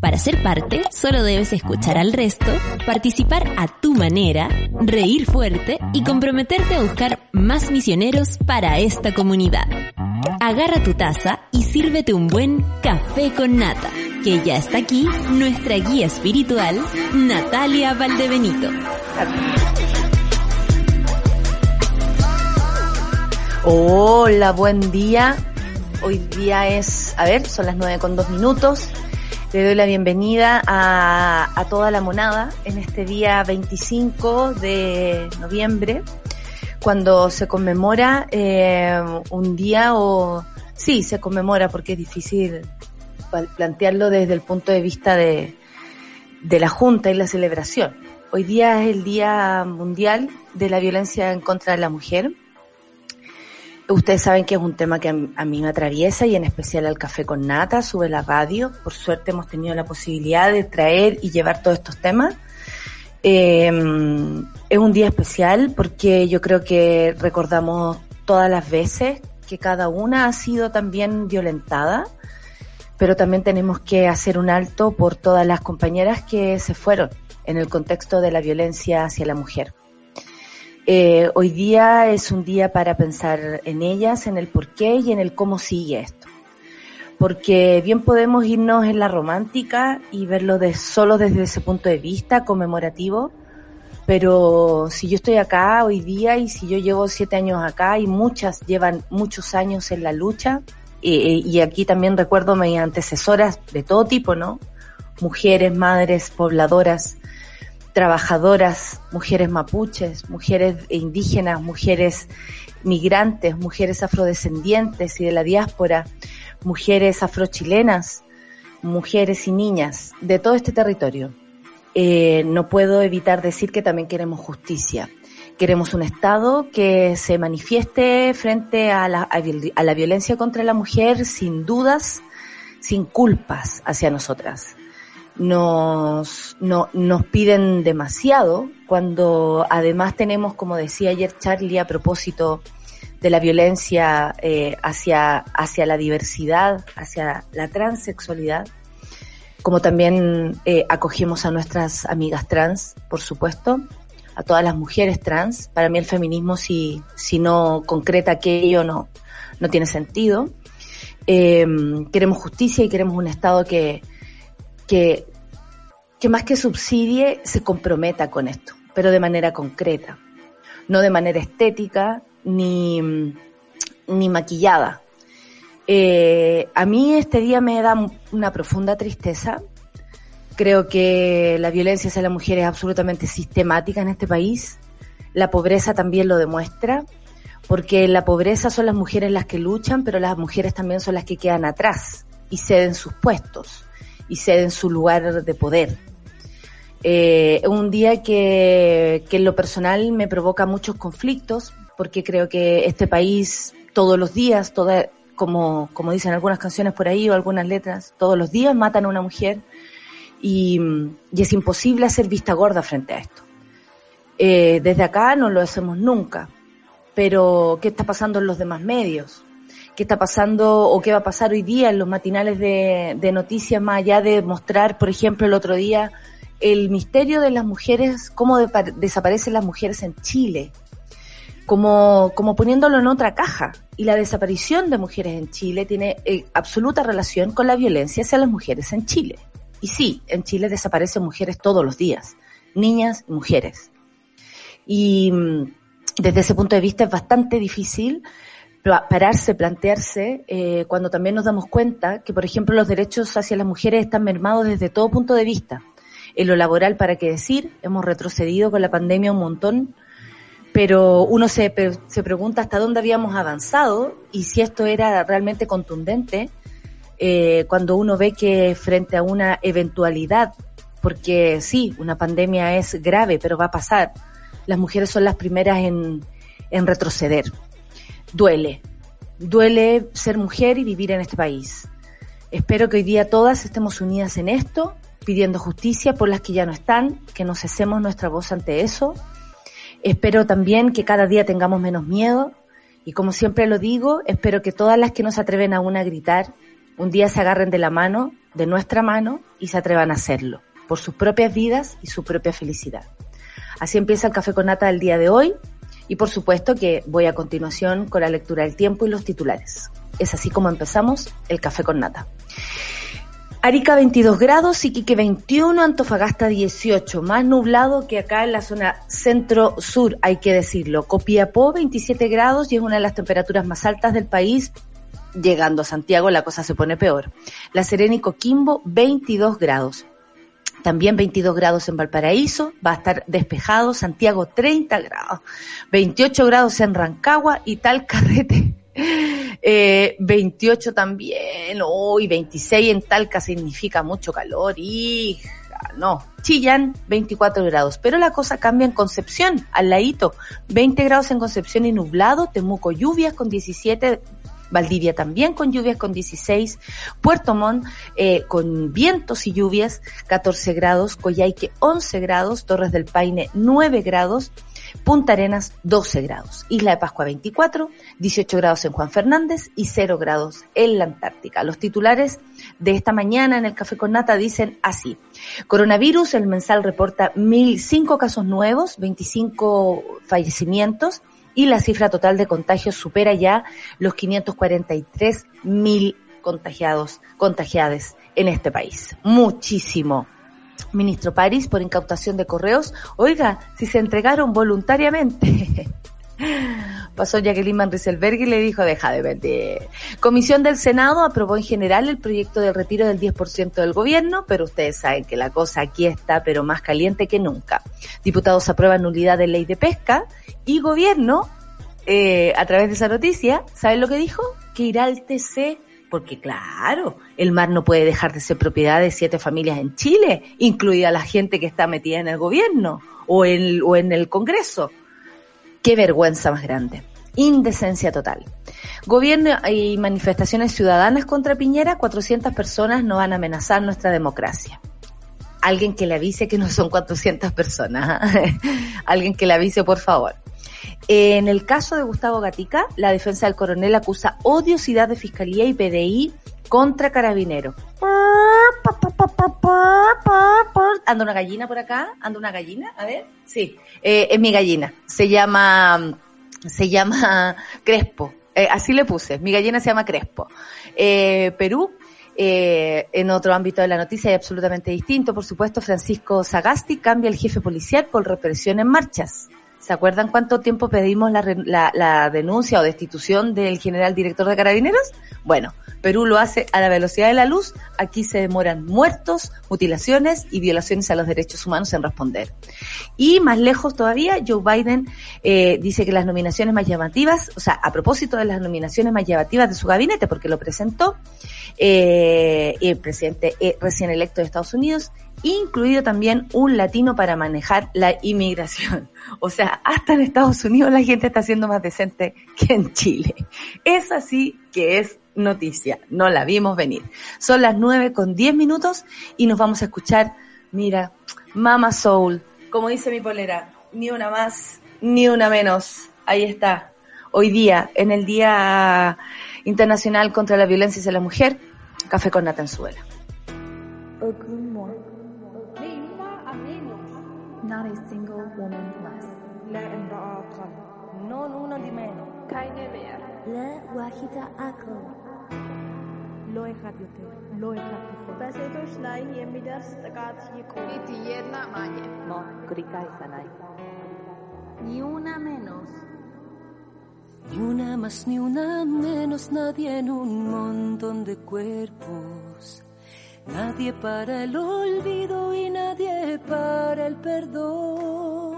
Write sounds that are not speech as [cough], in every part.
Para ser parte, solo debes escuchar al resto, participar a tu manera, reír fuerte y comprometerte a buscar más misioneros para esta comunidad. Agarra tu taza y sírvete un buen café con nata, que ya está aquí nuestra guía espiritual, Natalia Valdebenito. Hola, buen día. Hoy día es, a ver, son las nueve con dos minutos. Le doy la bienvenida a, a toda la monada en este día 25 de noviembre, cuando se conmemora eh, un día o... Sí, se conmemora porque es difícil plantearlo desde el punto de vista de, de la Junta y la celebración. Hoy día es el Día Mundial de la Violencia en contra de la Mujer Ustedes saben que es un tema que a mí me atraviesa y en especial al café con nata, sube la radio. Por suerte hemos tenido la posibilidad de traer y llevar todos estos temas. Eh, es un día especial porque yo creo que recordamos todas las veces que cada una ha sido también violentada, pero también tenemos que hacer un alto por todas las compañeras que se fueron en el contexto de la violencia hacia la mujer. Eh, hoy día es un día para pensar en ellas, en el por qué y en el cómo sigue esto. Porque bien podemos irnos en la romántica y verlo de, solo desde ese punto de vista conmemorativo, pero si yo estoy acá hoy día y si yo llevo siete años acá y muchas llevan muchos años en la lucha, y aquí también recuerdo mis antecesoras de todo tipo, ¿no? Mujeres, madres, pobladoras, trabajadoras, mujeres mapuches, mujeres indígenas, mujeres migrantes, mujeres afrodescendientes y de la diáspora, mujeres afrochilenas, mujeres y niñas de todo este territorio. Eh, no puedo evitar decir que también queremos justicia. Queremos un Estado que se manifieste frente a la, a la violencia contra la mujer sin dudas, sin culpas hacia nosotras nos, no, nos piden demasiado cuando además tenemos, como decía ayer Charlie, a propósito de la violencia eh, hacia, hacia la diversidad, hacia la transexualidad, como también eh, acogemos a nuestras amigas trans, por supuesto, a todas las mujeres trans. Para mí el feminismo, si, si no concreta aquello, no, no tiene sentido. Eh, queremos justicia y queremos un Estado que, que, que más que subsidie, se comprometa con esto, pero de manera concreta, no de manera estética ni, ni maquillada. Eh, a mí este día me da una profunda tristeza. Creo que la violencia hacia la mujer es absolutamente sistemática en este país. La pobreza también lo demuestra, porque la pobreza son las mujeres las que luchan, pero las mujeres también son las que quedan atrás y ceden sus puestos y ceden su lugar de poder. Eh, un día que, que en lo personal me provoca muchos conflictos, porque creo que este país todos los días, toda, como, como dicen algunas canciones por ahí o algunas letras, todos los días matan a una mujer y, y es imposible hacer vista gorda frente a esto. Eh, desde acá no lo hacemos nunca, pero ¿qué está pasando en los demás medios? Qué está pasando o qué va a pasar hoy día en los matinales de, noticias, más allá de mostrar, por ejemplo, el otro día el misterio de las mujeres, cómo desaparecen las mujeres en Chile, como, como poniéndolo en otra caja. Y la desaparición de mujeres en Chile tiene eh, absoluta relación con la violencia hacia las mujeres en Chile. Y sí, en Chile desaparecen mujeres todos los días, niñas y mujeres. Y mm, desde ese punto de vista es bastante difícil pararse, plantearse, eh, cuando también nos damos cuenta que, por ejemplo, los derechos hacia las mujeres están mermados desde todo punto de vista. En lo laboral, ¿para qué decir? Hemos retrocedido con la pandemia un montón, pero uno se, se pregunta hasta dónde habíamos avanzado y si esto era realmente contundente eh, cuando uno ve que frente a una eventualidad porque sí, una pandemia es grave, pero va a pasar. Las mujeres son las primeras en, en retroceder. Duele, duele ser mujer y vivir en este país. Espero que hoy día todas estemos unidas en esto, pidiendo justicia por las que ya no están, que no cesemos nuestra voz ante eso. Espero también que cada día tengamos menos miedo y como siempre lo digo, espero que todas las que no se atreven aún a gritar, un día se agarren de la mano, de nuestra mano, y se atrevan a hacerlo, por sus propias vidas y su propia felicidad. Así empieza el café con nata del día de hoy y por supuesto que voy a continuación con la lectura del tiempo y los titulares. Es así como empezamos el café con nata. Arica 22 grados, Iquique 21, Antofagasta 18, más nublado que acá en la zona centro-sur, hay que decirlo. Copiapó 27 grados y es una de las temperaturas más altas del país. Llegando a Santiago la cosa se pone peor. La Serena y Coquimbo 22 grados. También 22 grados en Valparaíso, va a estar despejado, Santiago 30 grados, 28 grados en Rancagua y tal [laughs] carrete eh, 28 también, hoy 26 en Talca significa mucho calor, hija, no. Chillán, 24 grados. Pero la cosa cambia en Concepción, al ladito. 20 grados en Concepción y nublado, Temuco lluvias con 17, Valdivia también con lluvias con 16, Puerto Montt eh, con vientos y lluvias 14 grados, Coyhaique 11 grados, Torres del Paine 9 grados, Punta Arenas 12 grados, Isla de Pascua 24, 18 grados en Juan Fernández y 0 grados en la Antártica. Los titulares de esta mañana en el Café con Nata dicen así. Coronavirus, el mensal reporta 1.005 casos nuevos, 25 fallecimientos y la cifra total de contagios supera ya los 543.000 contagiados, contagiadas en este país. Muchísimo ministro París, por incautación de correos. Oiga, si se entregaron voluntariamente. [laughs] Pasó Jacqueline Van Rieselberg y le dijo, deja de vender. Comisión del Senado aprobó en general el proyecto de retiro del 10% del gobierno, pero ustedes saben que la cosa aquí está, pero más caliente que nunca. Diputados aprueban nulidad de ley de pesca y gobierno, eh, a través de esa noticia, ¿saben lo que dijo? Que irá al TC porque claro, el mar no puede dejar de ser propiedad de siete familias en Chile, incluida la gente que está metida en el gobierno o en el Congreso. Qué vergüenza más grande. Indecencia total. Gobierno y manifestaciones ciudadanas contra Piñera, 400 personas no van a amenazar nuestra democracia. Alguien que le avise que no son 400 personas. ¿ah? [laughs] Alguien que le avise, por favor. En el caso de Gustavo Gatica, la defensa del coronel acusa odiosidad de Fiscalía y PDI contra Carabinero. Anda una gallina por acá, anda una gallina, a ver, sí, eh, es mi gallina, se llama, se llama Crespo, eh, así le puse, mi gallina se llama Crespo. Eh, Perú, eh, en otro ámbito de la noticia y absolutamente distinto, por supuesto, Francisco Sagasti cambia el jefe policial por represión en marchas. ¿Se acuerdan cuánto tiempo pedimos la, la, denuncia o destitución del general director de carabineros? Bueno, Perú lo hace a la velocidad de la luz. Aquí se demoran muertos, mutilaciones y violaciones a los derechos humanos en responder. Y más lejos todavía, Joe Biden eh, dice que las nominaciones más llamativas, o sea, a propósito de las nominaciones más llamativas de su gabinete, porque lo presentó eh, el presidente eh, recién electo de Estados Unidos, incluido también un latino para manejar la inmigración. [laughs] O sea, hasta en Estados Unidos la gente está siendo más decente que en Chile. Es así que es noticia, no la vimos venir. Son las nueve con diez minutos y nos vamos a escuchar, mira, Mama Soul, como dice mi polera, ni una más, ni una menos. Ahí está. Hoy día, en el Día Internacional contra la Violencia hacia la Mujer, Café con. Not Bahita Akko. Loe Radio TV. Loe Radio TV. Pese a los nai y mi dar stagat y con. Ni ti yedna mañe. No, grikai sanai. Ni una menos. Ni una más ni una menos nadie en un montón de cuerpos. Nadie para el olvido y nadie para el perdón.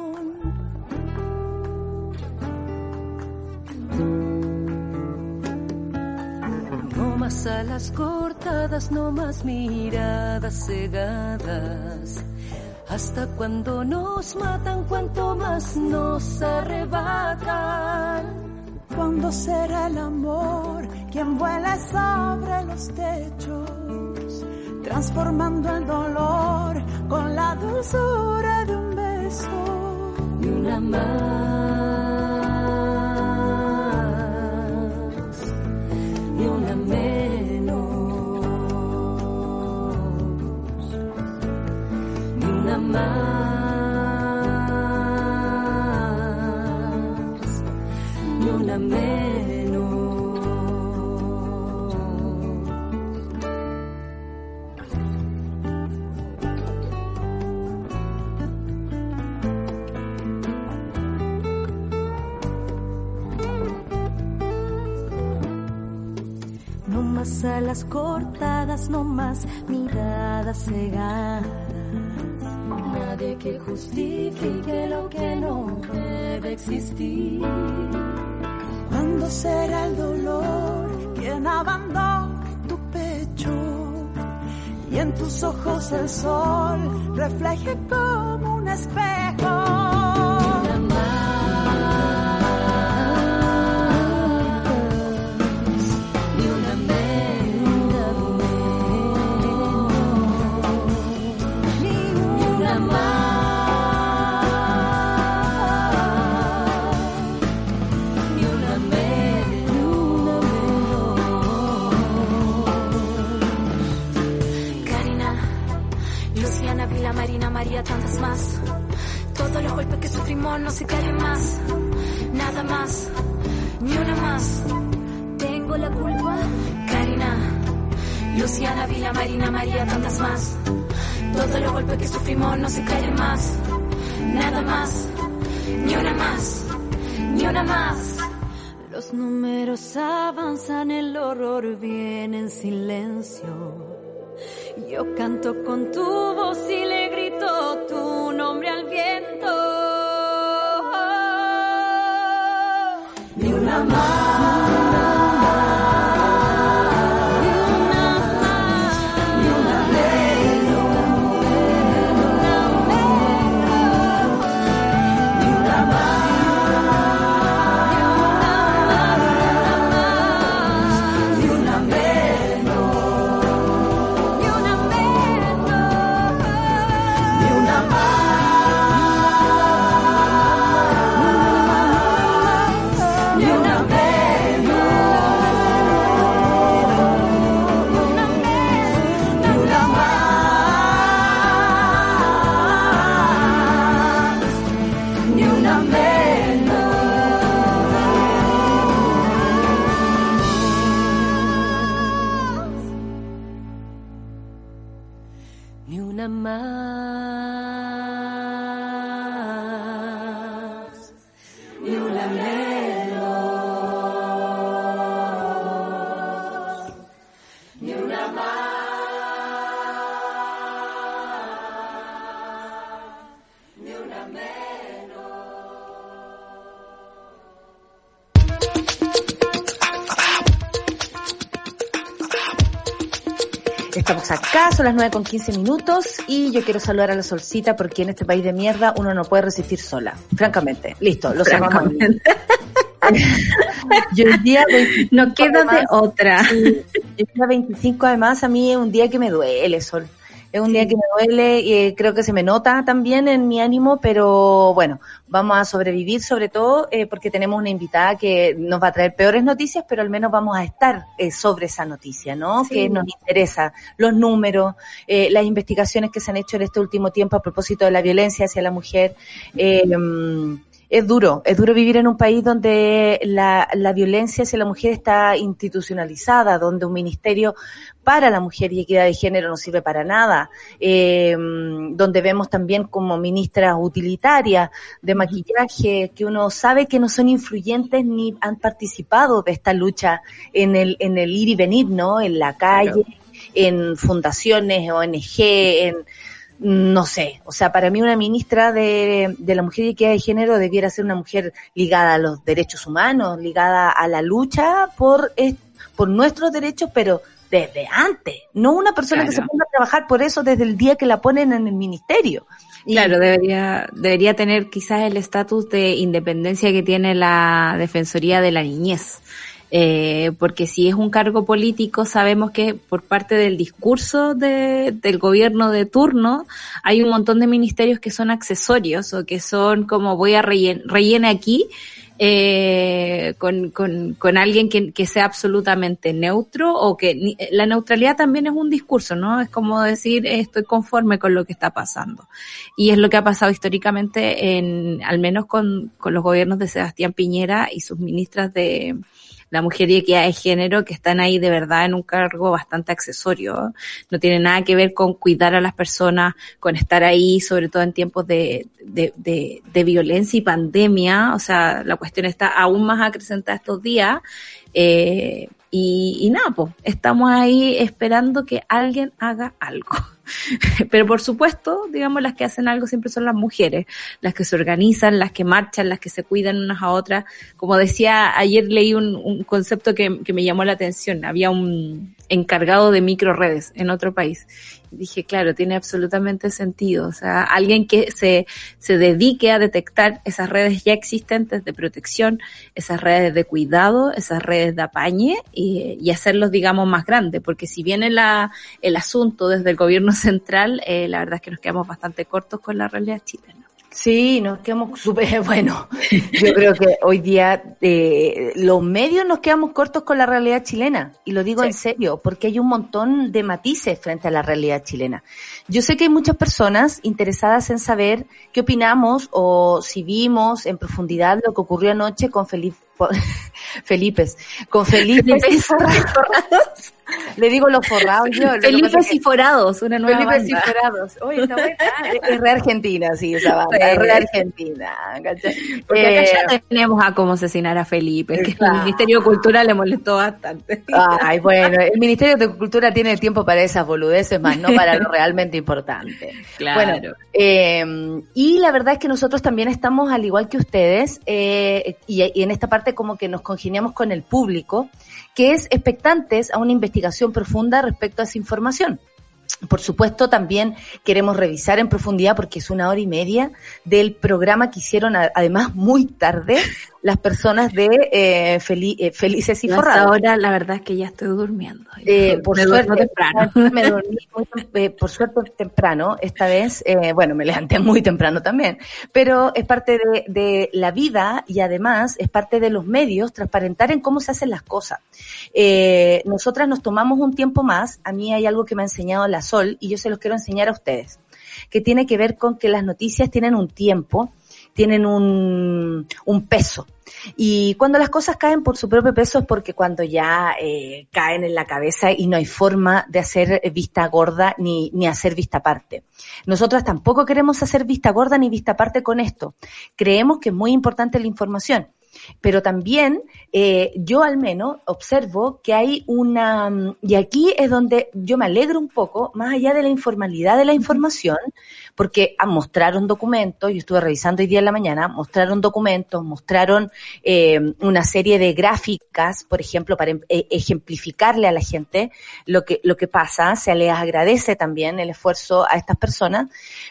Más más alas cortadas, no más miradas cegadas. Hasta cuando nos matan, cuanto más nos arrebatan. ¿Cuándo será el amor quien vuela sobre los techos, transformando el dolor con la dulzura de un beso? Y una más. Más alas cortadas, no más miradas cegadas. Nadie que justifique lo que no debe existir. ¿Cuándo será el dolor quien abandone tu pecho? Y en tus ojos el sol refleje como un espejo. No se callen más. Nada más, ni una más. Tengo la culpa. Karina, Luciana, Vila, Marina, María, tantas más. Todos los golpes que sufrimos no se callen más. Nada más, ni una más, ni una más. Los números avanzan, el horror viene en silencio. Yo canto con tu voz y le grito tu nombre al viento. Ni una. Las 9 con 15 minutos y yo quiero saludar a la solcita porque en este país de mierda uno no puede resistir sola. Francamente. Listo, lo sabemos. Yo el día 25 No queda de además, otra. sí, el día 25 además a mí es un día que me duele, Sol. Es un día que me duele y eh, creo que se me nota también en mi ánimo, pero bueno, vamos a sobrevivir sobre todo eh, porque tenemos una invitada que nos va a traer peores noticias, pero al menos vamos a estar eh, sobre esa noticia, ¿no? Que nos interesa, los números, eh, las investigaciones que se han hecho en este último tiempo a propósito de la violencia hacia la mujer. Mm, es duro, es duro vivir en un país donde la, la violencia hacia la mujer está institucionalizada, donde un ministerio para la mujer y equidad de género no sirve para nada, eh, donde vemos también como ministras utilitarias de maquillaje que uno sabe que no son influyentes ni han participado de esta lucha en el, en el ir y venir, ¿no? En la calle, en fundaciones, ONG, en, no sé, o sea, para mí una ministra de, de la mujer y equidad de género debiera ser una mujer ligada a los derechos humanos, ligada a la lucha por, es- por nuestros derechos, pero desde antes, no una persona que se ponga a trabajar por eso desde el día que la ponen en el ministerio. Claro, debería, debería tener quizás el estatus de independencia que tiene la Defensoría de la Niñez. Eh, porque si es un cargo político, sabemos que por parte del discurso de, del gobierno de turno hay un montón de ministerios que son accesorios o que son como voy a rellenar rellene aquí eh, con, con, con, alguien que, que, sea absolutamente neutro o que la neutralidad también es un discurso, ¿no? Es como decir estoy conforme con lo que está pasando. Y es lo que ha pasado históricamente en, al menos con, con los gobiernos de Sebastián Piñera y sus ministras de, la mujer y equidad de género que están ahí de verdad en un cargo bastante accesorio. No tiene nada que ver con cuidar a las personas, con estar ahí, sobre todo en tiempos de, de, de, de violencia y pandemia. O sea, la cuestión está aún más acrecentada estos días. Eh, y, y nada, pues, estamos ahí esperando que alguien haga algo. [laughs] Pero por supuesto, digamos, las que hacen algo siempre son las mujeres, las que se organizan, las que marchan, las que se cuidan unas a otras. Como decía, ayer leí un, un concepto que, que me llamó la atención. Había un encargado de micro redes en otro país dije, claro, tiene absolutamente sentido. O sea, alguien que se, se dedique a detectar esas redes ya existentes de protección, esas redes de cuidado, esas redes de apañe y, y hacerlos, digamos, más grandes. Porque si viene la, el asunto desde el gobierno [laughs] central, eh, la verdad es que nos quedamos bastante cortos con la realidad chilena. Sí, nos quedamos súper, [laughs] bueno, yo [laughs] creo que hoy día eh, los medios nos quedamos cortos con la realidad chilena, y lo digo sí. en serio, porque hay un montón de matices frente a la realidad chilena. Yo sé que hay muchas personas interesadas en saber qué opinamos o si vimos en profundidad lo que ocurrió anoche con Felipe, [laughs] Felipe, con Felipe. Le digo los forrados yo. Felipe y Forados, una nueva Felipe banda. y Forados. Oye, está buena. [laughs] Es re argentina, sí, esa banda. Es re argentina. ¿cachai? Porque acá Eh, ya tenemos a cómo asesinar a Felipe, que el Ministerio de Cultura le molestó bastante. Ay, bueno, el Ministerio de Cultura tiene tiempo para esas boludeces, más no para lo realmente importante. [laughs] Claro. Bueno, eh, y la verdad es que nosotros también estamos, al igual que ustedes, eh, y, y en esta parte como que nos congeniamos con el público, que es expectantes a una investigación profunda respecto a esa información. Por supuesto, también queremos revisar en profundidad, porque es una hora y media, del programa que hicieron, además muy tarde, las personas de eh, eh, Felices y hasta Forrados. ahora la verdad es que ya estoy durmiendo. Eh, por Me suerte, temprano. [laughs] me dormí muy por suerte temprano, esta vez, bueno, me levanté muy temprano también, pero es parte de, de la vida y además es parte de los medios transparentar en cómo se hacen las cosas. Eh, nosotras nos tomamos un tiempo más, a mí hay algo que me ha enseñado la Sol y yo se los quiero enseñar a ustedes, que tiene que ver con que las noticias tienen un tiempo, tienen un, un peso. Y cuando las cosas caen por su propio peso es porque cuando ya eh, caen en la cabeza y no hay forma de hacer vista gorda ni, ni hacer vista aparte. Nosotras tampoco queremos hacer vista gorda ni vista aparte con esto. Creemos que es muy importante la información. Pero también eh, yo al menos observo que hay una, mm, y aquí es donde yo me alegro un poco, más allá de la informalidad de la información, porque ah, mostraron documentos, yo estuve revisando hoy día en la mañana, mostraron documentos, mostraron eh, una serie de gráficas, por ejemplo, para em- eh, ejemplificarle a la gente lo que, lo que pasa, se les agradece también el esfuerzo a estas personas,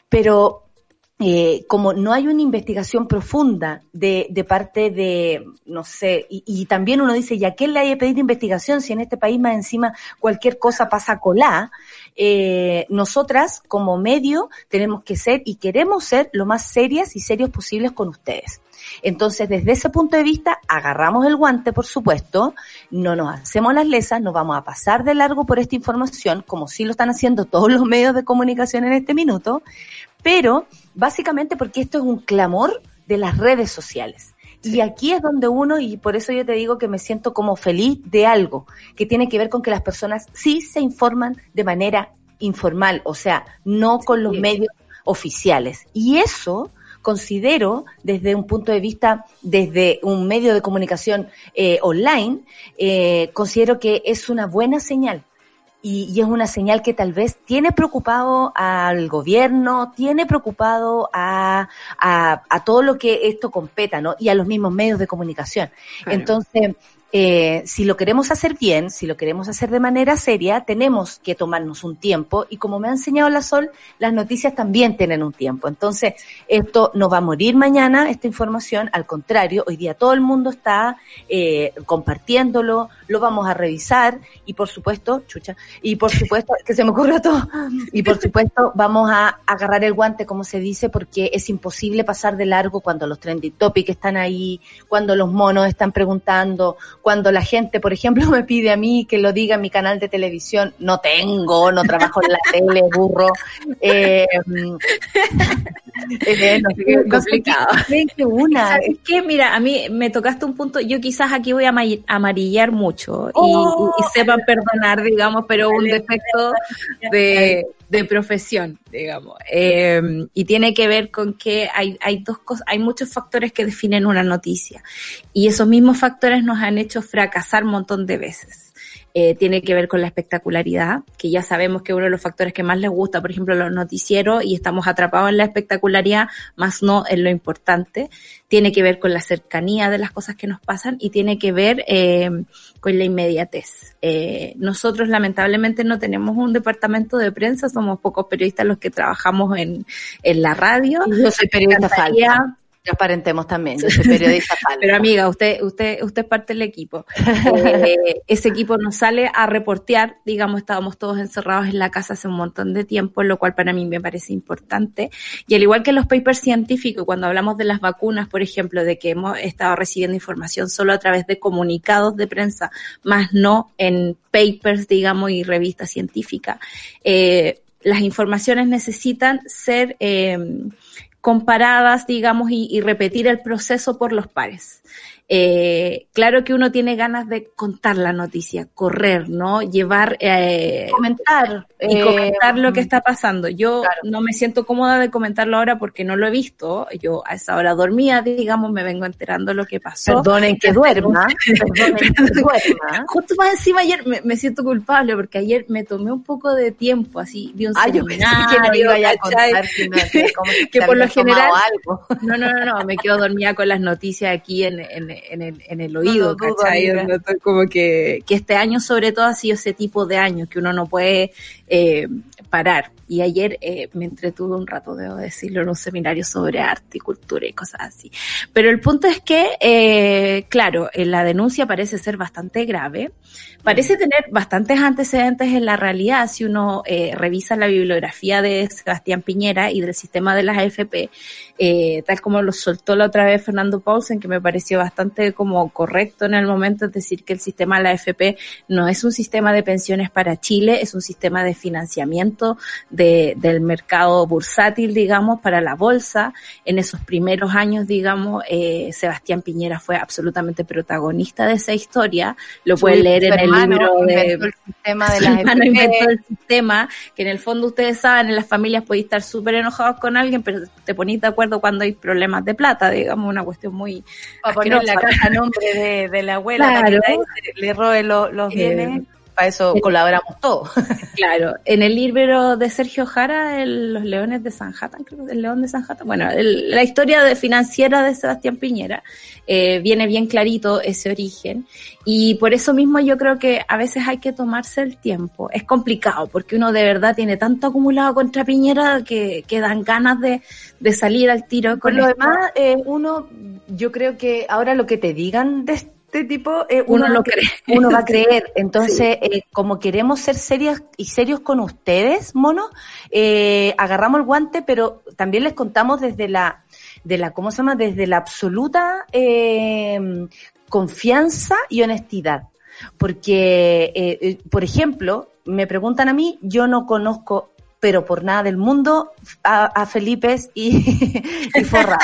pero eh, como no hay una investigación profunda de, de parte de, no sé, y, y también uno dice, ¿y a quién le hay que pedir investigación si en este país más encima cualquier cosa pasa colá? Eh, nosotras como medio tenemos que ser y queremos ser lo más serias y serios posibles con ustedes. Entonces, desde ese punto de vista, agarramos el guante, por supuesto, no nos hacemos las lesas, nos vamos a pasar de largo por esta información, como sí lo están haciendo todos los medios de comunicación en este minuto, pero básicamente porque esto es un clamor de las redes sociales. Y aquí es donde uno, y por eso yo te digo que me siento como feliz de algo, que tiene que ver con que las personas sí se informan de manera informal, o sea, no con los medios oficiales. Y eso considero desde un punto de vista, desde un medio de comunicación eh, online, eh, considero que es una buena señal. Y, y, es una señal que tal vez tiene preocupado al gobierno, tiene preocupado a, a, a todo lo que esto competa, ¿no? Y a los mismos medios de comunicación. Claro. Entonces, eh, si lo queremos hacer bien, si lo queremos hacer de manera seria, tenemos que tomarnos un tiempo. Y como me ha enseñado la Sol, las noticias también tienen un tiempo. Entonces, esto no va a morir mañana, esta información, al contrario, hoy día todo el mundo está eh, compartiéndolo, lo vamos a revisar. Y por supuesto, chucha, y por supuesto, que se me ocurrió todo, y por supuesto vamos a agarrar el guante, como se dice, porque es imposible pasar de largo cuando los trending topics están ahí, cuando los monos están preguntando, cuando la gente, por ejemplo, [laughs] me pide a mí que lo diga en mi canal de televisión, no tengo, no trabajo en la [laughs] tele, burro. Eh, [laughs] eh, no sé qué, complicado. una. ¿Sabes qué? Mira, a mí me tocaste un punto, yo quizás aquí voy a amarillar mucho y, oh. sepan perdonar, digamos, pero un defecto de, de profesión, digamos. Eh, y tiene que ver con que hay, hay dos cosas, hay muchos factores que definen una noticia. Y esos mismos factores nos han hecho fracasar un montón de veces. Eh, tiene que ver con la espectacularidad, que ya sabemos que uno de los factores que más les gusta, por ejemplo, los noticieros, y estamos atrapados en la espectacularidad, más no en lo importante. Tiene que ver con la cercanía de las cosas que nos pasan y tiene que ver eh, con la inmediatez. Eh, nosotros lamentablemente no tenemos un departamento de prensa, somos pocos periodistas los que trabajamos en, en la radio. Yo soy periodista falsa Transparentemos también, yo soy periodista [laughs] Pero amiga, usted, usted, usted es parte del equipo. Eh, [laughs] ese equipo nos sale a reportear, digamos, estábamos todos encerrados en la casa hace un montón de tiempo, lo cual para mí me parece importante. Y al igual que los papers científicos, cuando hablamos de las vacunas, por ejemplo, de que hemos estado recibiendo información solo a través de comunicados de prensa, más no en papers, digamos, y revistas científicas, eh, las informaciones necesitan ser eh, comparadas, digamos, y, y, repetir el proceso por los pares. Eh, claro que uno tiene ganas de contar la noticia, correr, ¿no? Llevar... Eh, comentar. Y comentar lo que eh, está pasando. Yo no me siento cómoda de comentarlo ahora porque no lo he visto. Yo a esa hora dormía, digamos, me vengo enterando lo que pasó. Perdonen que duerma. [laughs] Perdonen que duerma. Justo más encima ayer me, siento culpable porque ayer me tomé un poco de tiempo, así, de un ah, que no iba a contar, que, por lo general... Algo. No, no, no, no, me quedo dormida con las noticias aquí en, en en el, en el oído, ¿cachai? como que, que este año sobre todo ha sido ese tipo de año que uno no puede eh, parar. Y ayer eh, me entretuve un rato, debo decirlo, en un seminario sobre arte y cultura y cosas así. Pero el punto es que, eh, claro, la denuncia parece ser bastante grave, parece tener bastantes antecedentes en la realidad si uno eh, revisa la bibliografía de Sebastián Piñera y del sistema de las AFP, eh, tal como lo soltó la otra vez Fernando Paulsen, que me pareció bastante como correcto en el momento, es decir, que el sistema de la AFP no es un sistema de pensiones para Chile, es un sistema de financiamiento de, del mercado bursátil, digamos, para la bolsa. En esos primeros años, digamos, eh, Sebastián Piñera fue absolutamente protagonista de esa historia. Lo pueden leer en el libro de... El sistema de [laughs] la inventó el sistema, que en el fondo ustedes saben, en las familias podéis estar súper enojados con alguien, pero te ponís de acuerdo cuando hay problemas de plata, digamos, una cuestión muy... Para poner la casa a nombre de, la abuela, que le, robe los bienes. Eh, eso colaboramos todos. [laughs] Claro, en el libro de Sergio Jara, Los Leones de Sanhattan, creo que el León de Sanhattan, bueno, la historia de financiera de Sebastián Piñera, eh, viene bien clarito ese origen y por eso mismo yo creo que a veces hay que tomarse el tiempo. Es complicado porque uno de verdad tiene tanto acumulado contra Piñera que, que dan ganas de, de salir al tiro. Con lo demás, eh, uno, yo creo que ahora lo que te digan de este tipo, eh, uno, lo cree. [laughs] Uno va a creer. Entonces, eh, como queremos ser serias y serios con ustedes, mono, eh, agarramos el guante, pero también les contamos desde la, de la, ¿cómo se llama? Desde la absoluta confianza y honestidad. Porque, por ejemplo, me preguntan a mí, yo no conozco pero por nada del mundo a, a Felipe y, [laughs] y Forrado.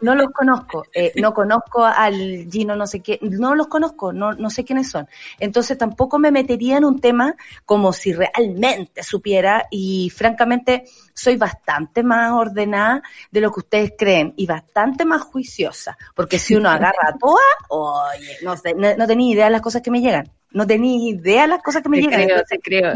No, los conozco, eh, no conozco al Gino no sé qué, no los conozco, no, no sé quiénes son. Entonces tampoco me metería en un tema como si realmente supiera y francamente soy bastante más ordenada de lo que ustedes creen y bastante más juiciosa, porque si uno agarra a todas, oye, no sé, no, no tenía idea de las cosas que me llegan no tenéis idea las cosas que me llegan.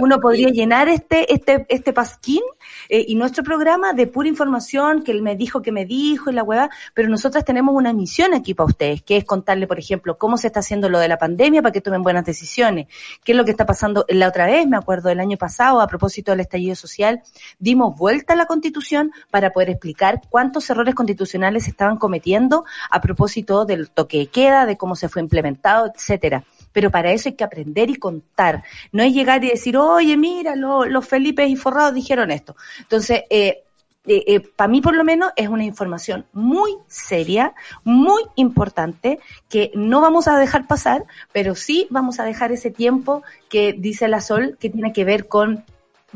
Uno podría llenar este, este, este pasquín eh, y nuestro programa de pura información, que él me dijo que me dijo y la hueá, pero nosotras tenemos una misión aquí para ustedes, que es contarle, por ejemplo, cómo se está haciendo lo de la pandemia para que tomen buenas decisiones, qué es lo que está pasando la otra vez, me acuerdo del año pasado, a propósito del estallido social, dimos vuelta a la constitución para poder explicar cuántos errores constitucionales se estaban cometiendo a propósito del toque de queda, de cómo se fue implementado, etcétera pero para eso hay que aprender y contar. No es llegar y decir, oye, mira, los Felipe y Forrados dijeron esto. Entonces, eh, eh, eh, para mí por lo menos es una información muy seria, muy importante, que no vamos a dejar pasar, pero sí vamos a dejar ese tiempo que dice la Sol, que tiene que ver con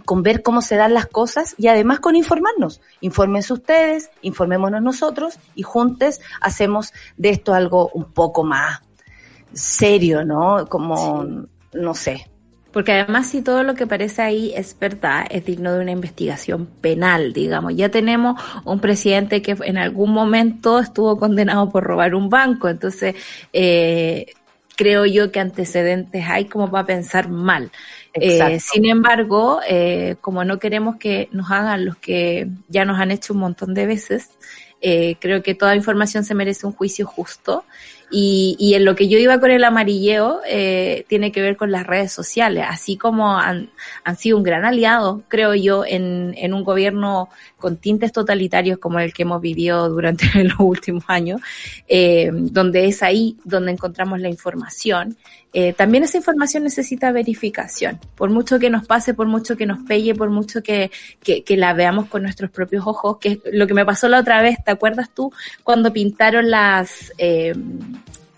con ver cómo se dan las cosas y además con informarnos. Infórmense ustedes, informémonos nosotros y juntos hacemos de esto algo un poco más serio, ¿no? Como, no sé. Porque además si todo lo que parece ahí es verdad, es digno de una investigación penal, digamos. Ya tenemos un presidente que en algún momento estuvo condenado por robar un banco, entonces eh, creo yo que antecedentes hay como para pensar mal. Eh, sin embargo, eh, como no queremos que nos hagan los que ya nos han hecho un montón de veces, eh, creo que toda información se merece un juicio justo y, y en lo que yo iba con el amarilleo, eh, tiene que ver con las redes sociales, así como han, han sido un gran aliado, creo yo, en, en un gobierno con tintes totalitarios como el que hemos vivido durante [laughs] los últimos años, eh, donde es ahí donde encontramos la información. Eh, también esa información necesita verificación. Por mucho que nos pase, por mucho que nos pelle, por mucho que, que, la veamos con nuestros propios ojos, que es lo que me pasó la otra vez, ¿te acuerdas tú? Cuando pintaron las, eh,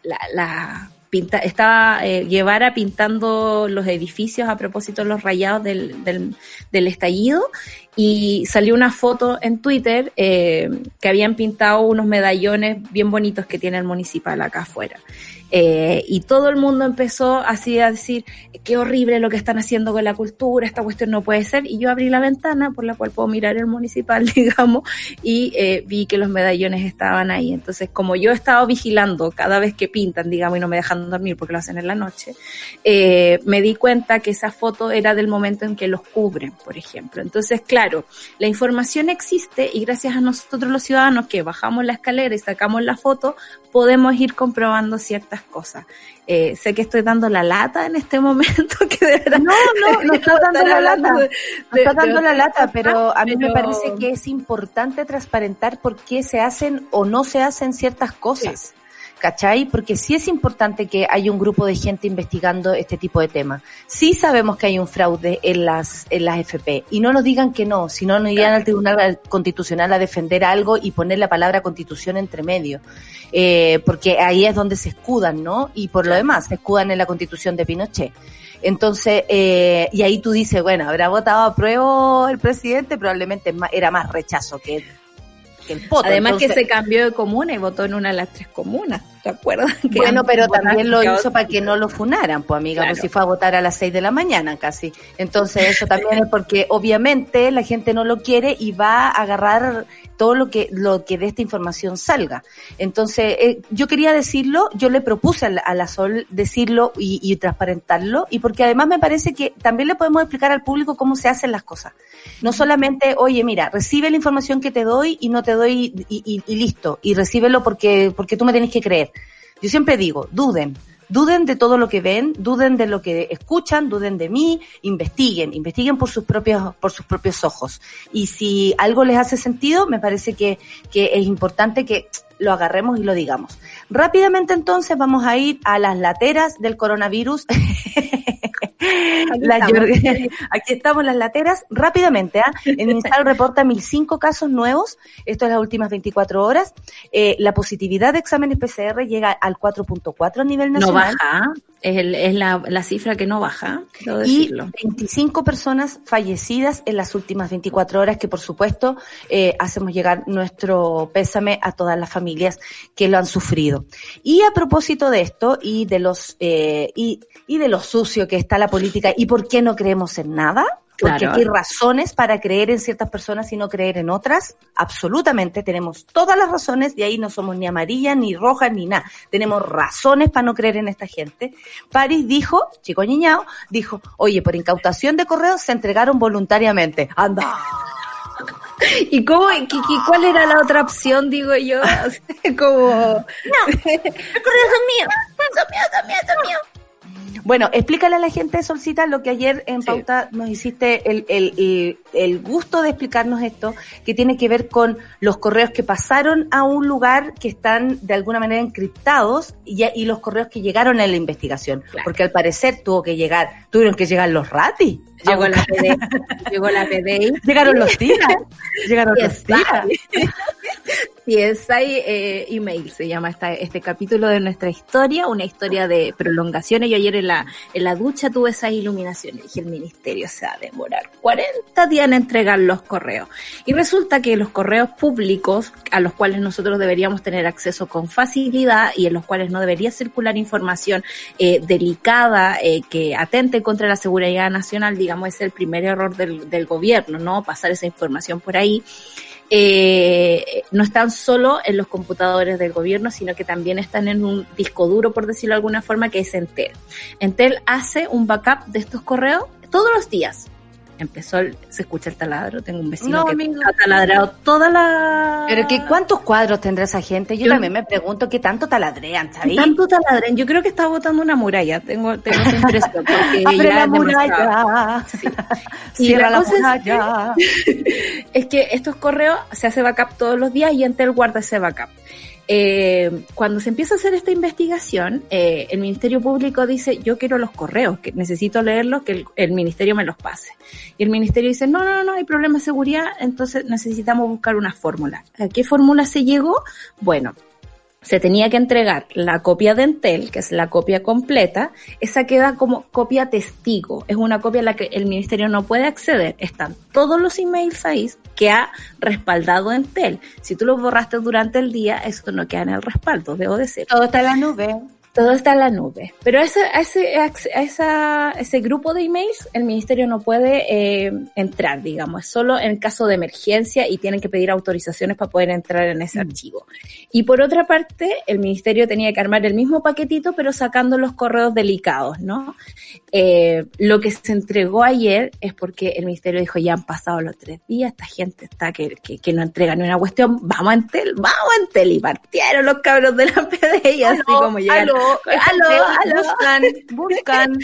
la pinta, estaba eh, Guevara pintando los edificios a propósito de los rayados del, del, del estallido y salió una foto en Twitter eh, que habían pintado unos medallones bien bonitos que tiene el municipal acá afuera. Eh, y todo el mundo empezó así a decir, qué horrible lo que están haciendo con la cultura, esta cuestión no puede ser. Y yo abrí la ventana por la cual puedo mirar el municipal, [laughs] digamos, y eh, vi que los medallones estaban ahí. Entonces, como yo he estado vigilando cada vez que pintan, digamos, y no me dejan dormir porque lo hacen en la noche, eh, me di cuenta que esa foto era del momento en que los cubren, por ejemplo. Entonces, claro, la información existe y gracias a nosotros los ciudadanos que bajamos la escalera y sacamos la foto, podemos ir comprobando ciertas cosas. Eh, sé que estoy dando la lata en este [laughs] momento, que de verdad... No, no, no [laughs] está dando la lata, no está dando la lata, pero a mí me parece que es importante transparentar por qué se hacen o no se hacen ciertas cosas. Sí. ¿Cachai? Porque sí es importante que haya un grupo de gente investigando este tipo de temas. Sí sabemos que hay un fraude en las, en las FP y no nos digan que no, si no nos irían al Tribunal Constitucional a defender algo y poner la palabra constitución entre medio. Eh, porque ahí es donde se escudan, ¿no? Y por lo demás, se escudan en la constitución de Pinochet. Entonces, eh, y ahí tú dices, bueno, habrá votado a prueba el presidente, probablemente era más rechazo que el poto. Además Entonces, que se cambió de comuna y votó en una de las tres comunas, ¿te acuerdas? [laughs] Que bueno, pero también lo hizo para que no lo funaran, pues amiga, claro. pues si fue a votar a las seis de la mañana casi. Entonces eso también es porque obviamente la gente no lo quiere y va a agarrar todo lo que lo que de esta información salga. Entonces, eh, yo quería decirlo, yo le propuse a la, a la Sol decirlo y, y, transparentarlo, y porque además me parece que también le podemos explicar al público cómo se hacen las cosas. No solamente, oye, mira, recibe la información que te doy y no te doy y, y, y listo, y recíbelo porque, porque tú me tenés que creer. Yo siempre digo, duden, duden de todo lo que ven, duden de lo que escuchan, duden de mí, investiguen, investiguen por sus propios, por sus propios ojos. Y si algo les hace sentido, me parece que, que es importante que lo agarremos y lo digamos. Rápidamente entonces vamos a ir a las lateras del coronavirus. [laughs] Aquí, la, estamos. [laughs] aquí estamos las lateras. Rápidamente, ¿eh? en Instal [laughs] reporta 1005 casos nuevos, esto es las últimas 24 horas. Eh, la positividad de exámenes PCR llega al 4.4 a nivel nacional. No baja, es, el, es la, la, cifra que no baja. Y 25 personas fallecidas en las últimas 24 horas, que por supuesto eh, hacemos llegar nuestro pésame a todas las familias que lo han sufrido. Y a propósito de esto y de los eh, y, y de lo sucio que está la política y por qué no creemos en nada, porque claro. hay razones para creer en ciertas personas y no creer en otras. Absolutamente, tenemos todas las razones, de ahí no somos ni amarillas, ni rojas, ni nada. Tenemos razones para no creer en esta gente. París dijo, chico ñiñao, dijo, oye, por incautación de correos se entregaron voluntariamente. ¡Anda! [laughs] ¿Y cómo, cuál era la otra opción, digo yo? [laughs] como... No, [laughs] el correo son míos, son míos, son míos, son míos. Bueno, explícale a la gente, Solcita, lo que ayer en Pauta nos hiciste el, el, el, gusto de explicarnos esto, que tiene que ver con los correos que pasaron a un lugar que están de alguna manera encriptados y, y los correos que llegaron a la investigación. Porque al parecer tuvo que llegar, tuvieron que llegar los ratis. Llegó la PDI. llegó la PDI. Llegaron los tiras. [laughs] Llegaron los tiras. PSI eh, Email se llama esta, este capítulo de nuestra historia, una historia de prolongaciones. Yo ayer en la, en la ducha tuve esas iluminaciones. Dije, el ministerio se va a demorar 40 días en entregar los correos. Y resulta que los correos públicos, a los cuales nosotros deberíamos tener acceso con facilidad y en los cuales no debería circular información eh, delicada eh, que atente contra la seguridad nacional, digamos, es el primer error del, del gobierno, ¿no? Pasar esa información por ahí eh, no están solo en los computadores del gobierno, sino que también están en un disco duro, por decirlo de alguna forma, que es Entel. Entel hace un backup de estos correos todos los días empezó, se escucha el taladro, tengo un vecino que ha taladrado toda la... Pero que ¿cuántos cuadros tendrá esa gente? Yo, también me pregunto qué tanto taladrean, ¿sabes? tanto taladrean? Yo creo que está botando una muralla, tengo, tengo esa impresión. [laughs] Abre la muralla. [laughs] Cierra la, muralla. [laughs] Es que, estos correos se hace backup todos los días y Entel guarda ese backup. Eh, cuando se empieza a hacer esta investigación, eh, el Ministerio Público dice, yo quiero los correos, que necesito leerlos, que el, Ministerio me los pase. Y el Ministerio dice, no, no, no, hay problema de seguridad, entonces necesitamos buscar una fórmula. ¿A qué fórmula se llegó? Bueno, se tenía que entregar la copia de Entel, que es la copia completa, esa queda como copia testigo, es una copia a la que el ministerio no puede acceder, están todos los emails ahí que ha respaldado Entel. Si tú los borraste durante el día, eso no queda en el respaldo, debo decir. Todo está en la nube todo está en la nube. Pero ese, ese, esa, ese grupo de emails el ministerio no puede eh, entrar, digamos, es solo en caso de emergencia y tienen que pedir autorizaciones para poder entrar en ese mm. archivo. Y por otra parte, el ministerio tenía que armar el mismo paquetito, pero sacando los correos delicados, ¿no? Eh, lo que se entregó ayer es porque el ministerio dijo, ya han pasado los tres días, esta gente está que, que, no entrega ni una cuestión, vamos a Entel, vamos a Entel, y partieron los cabros de la PDI, así como llegaron aló, aló, buscan, buscan.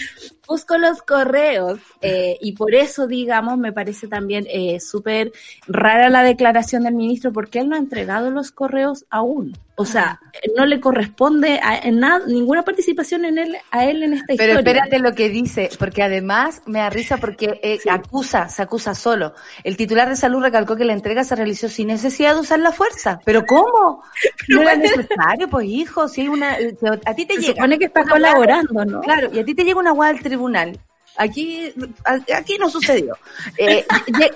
Busco los correos eh, y por eso, digamos, me parece también eh, súper rara la declaración del ministro porque él no ha entregado los correos aún. O sea, no le corresponde a, en nada, ninguna participación en él, a él en esta historia. Pero espérate lo que dice, porque además me da risa porque eh, acusa, se acusa solo. El titular de salud recalcó que la entrega se realizó sin necesidad de usar la fuerza. ¿Pero cómo? [laughs] no era necesario, pues hijo, si hay una, a ti te se llega. supone que está colaborando, ¿no? Claro, y a ti te llega una guada al tribunal Aquí, aquí no sucedió. Eh,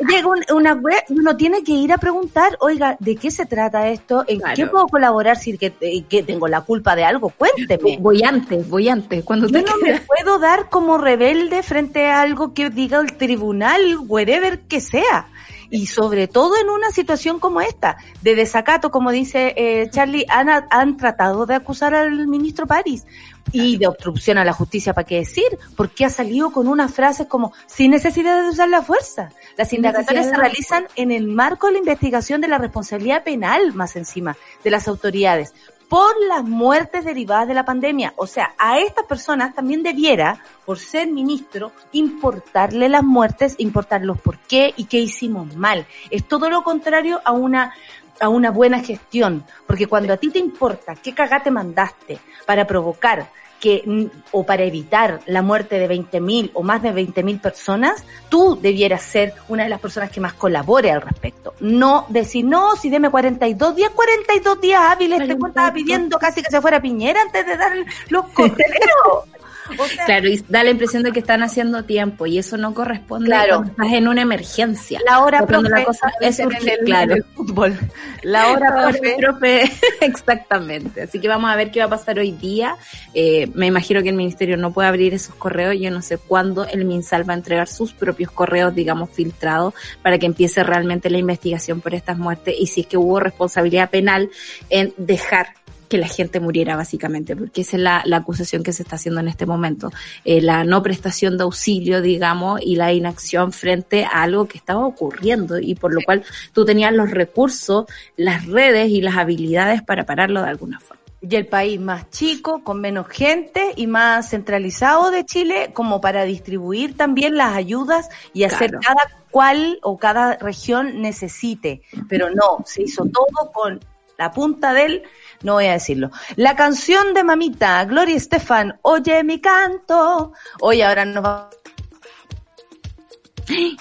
llega una web y uno tiene que ir a preguntar, oiga, ¿de qué se trata esto? ¿En qué puedo colaborar si que, que, tengo la culpa de algo? Cuénteme. Voy antes, voy antes. Cuando Yo no me puedo dar como rebelde frente a algo que diga el tribunal, whatever que sea y sobre todo en una situación como esta, de desacato, como dice eh, Charlie, han, han tratado de acusar al ministro París y de obstrucción a la justicia, ¿para qué decir? Porque ha salido con unas frases como sin necesidad de usar la fuerza. Las indagatorias se realizan en el marco de la investigación de la responsabilidad penal, más encima, de las autoridades por las muertes derivadas de la pandemia. O sea, a estas personas también debiera, por ser ministro, importarle las muertes, importar los por qué y qué hicimos mal. Es todo lo contrario a una a una buena gestión, porque cuando a ti te importa qué cagate mandaste para provocar que, o para evitar la muerte de 20.000 o más de 20.000 personas, tú debieras ser una de las personas que más colabore al respecto. No decir, no, si deme 42 días, 42 días hábiles, te estaba pidiendo casi que se fuera Piñera antes de dar los costeleros. [laughs] [laughs] claro, y da la impresión de que están haciendo tiempo y eso no corresponde claro. cuando estás en una emergencia. La hora profe, la cosa es en el, claro. fútbol. La hora profe. [laughs] exactamente. Así que vamos a ver qué va a pasar hoy día. Eh, me imagino que el ministerio no puede abrir esos correos. Yo no sé cuándo el MinSal va a entregar sus propios correos, digamos, filtrados para que empiece realmente la investigación por estas muertes y si es que hubo responsabilidad penal en dejar que la gente muriera básicamente, porque esa es la, la acusación que se está haciendo en este momento. Eh, la no prestación de auxilio, digamos, y la inacción frente a algo que estaba ocurriendo y por lo cual tú tenías los recursos, las redes y las habilidades para pararlo de alguna forma. Y el país más chico, con menos gente y más centralizado de Chile, como para distribuir también las ayudas y hacer Claro. cada cual o cada región necesite. Pero no, se hizo todo con la punta del, no voy a decirlo. La canción de mamita, Gloria Estefan, oye mi canto. Oye, ahora nos va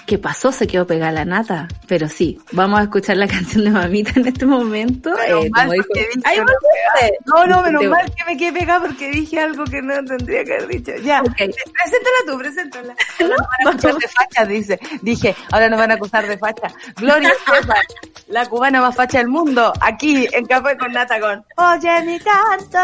¿Qué pasó? Se quedó pegada la nata. Pero sí, vamos a escuchar la [laughs] canción de mamita en este momento. Eh, mal dijo- Ay. No, no, menos mal que me quedé pegada porque dije algo que no tendría que haber dicho. Ya, preséntala tú, preséntala. [laughs] Ahora nos van a acusar de facha, dice. Dije, ahora nos van a acusar de facha. Gloria [laughs] Estefan, la cubana más facha del mundo, aquí en Café con Nata con Oye mi canto.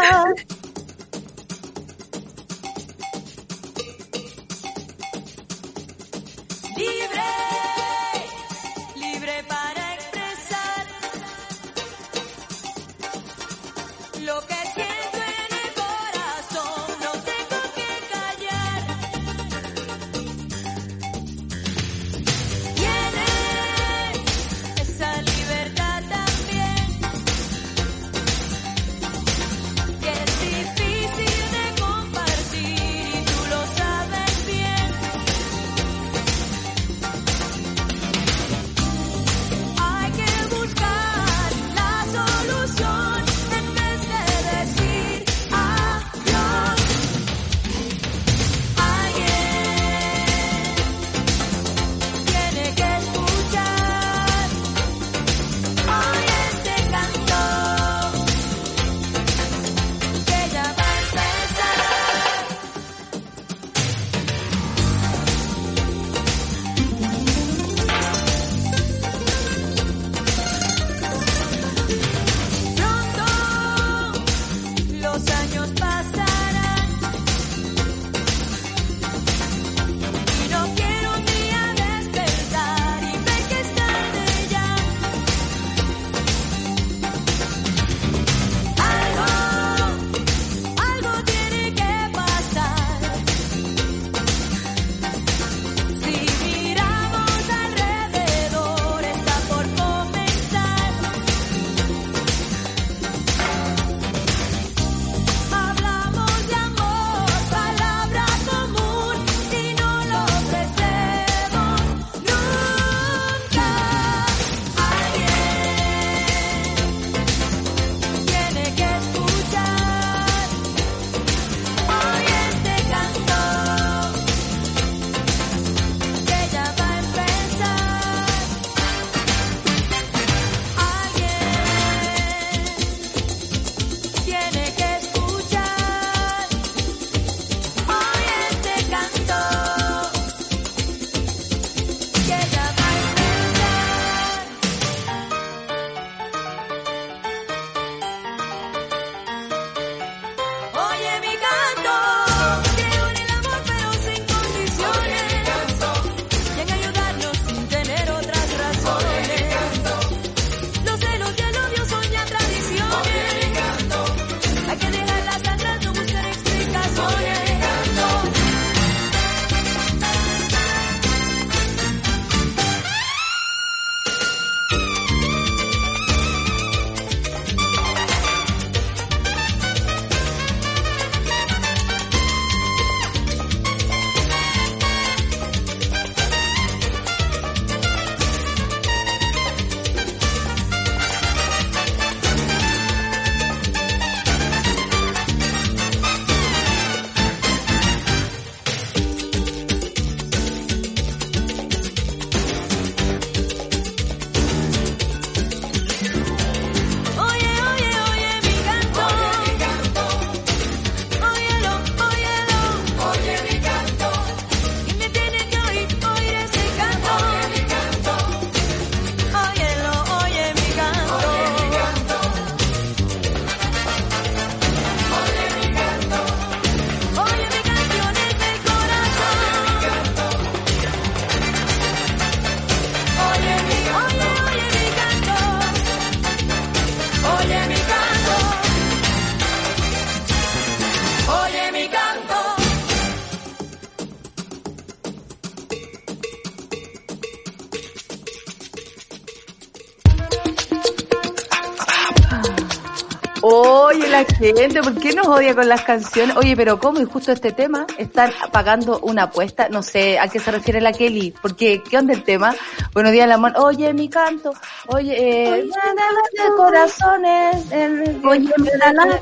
Gente, ¿por qué nos odia con las canciones? Oye, pero ¿cómo? Y justo este tema, están pagando una apuesta, no sé a qué se refiere la Kelly, porque ¿qué onda el tema? Buenos días, la mano. Oye, mi canto, oye, eh, de corazones, el, oye, mi taladro,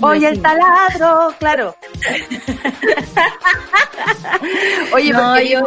oye, el taladro, claro. [laughs] oye, No, porque yo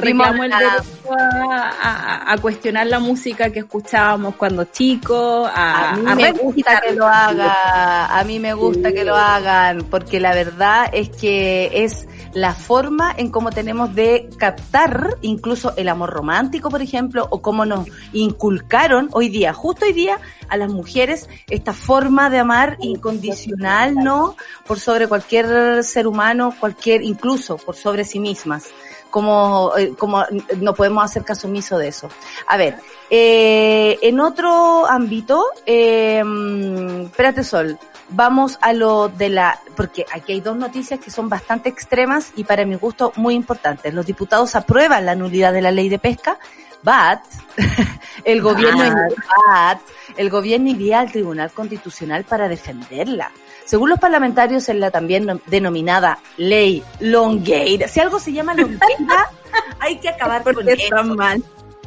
reclamo el derecho a, a- a cuestionar la música que escuchábamos cuando chicos, a, A mí me gusta que lo haga, a mí me gusta que lo hagan, porque la verdad es que es la forma en cómo tenemos de captar incluso el amor romántico, por ejemplo, o cómo nos inculcaron hoy día, justo hoy día, a las mujeres esta forma de amar incondicional, ¿no? Por sobre cualquier ser humano, cualquier, incluso por sobre sí mismas como, eh, como no podemos hacer caso omiso de eso. A ver, eh, en otro ámbito, eh, mm, espérate Sol, vamos a lo de la, porque aquí hay dos noticias que son bastante extremas y para mi gusto muy importantes. Los diputados aprueban la nulidad de la ley de pesca, but [laughs] el gobierno, but, el gobierno iría al Tribunal Constitucional para defenderla. Según los parlamentarios en la también no- denominada ley Longueira, si algo se llama Longueira, [laughs] hay que acabar con está eso. mal.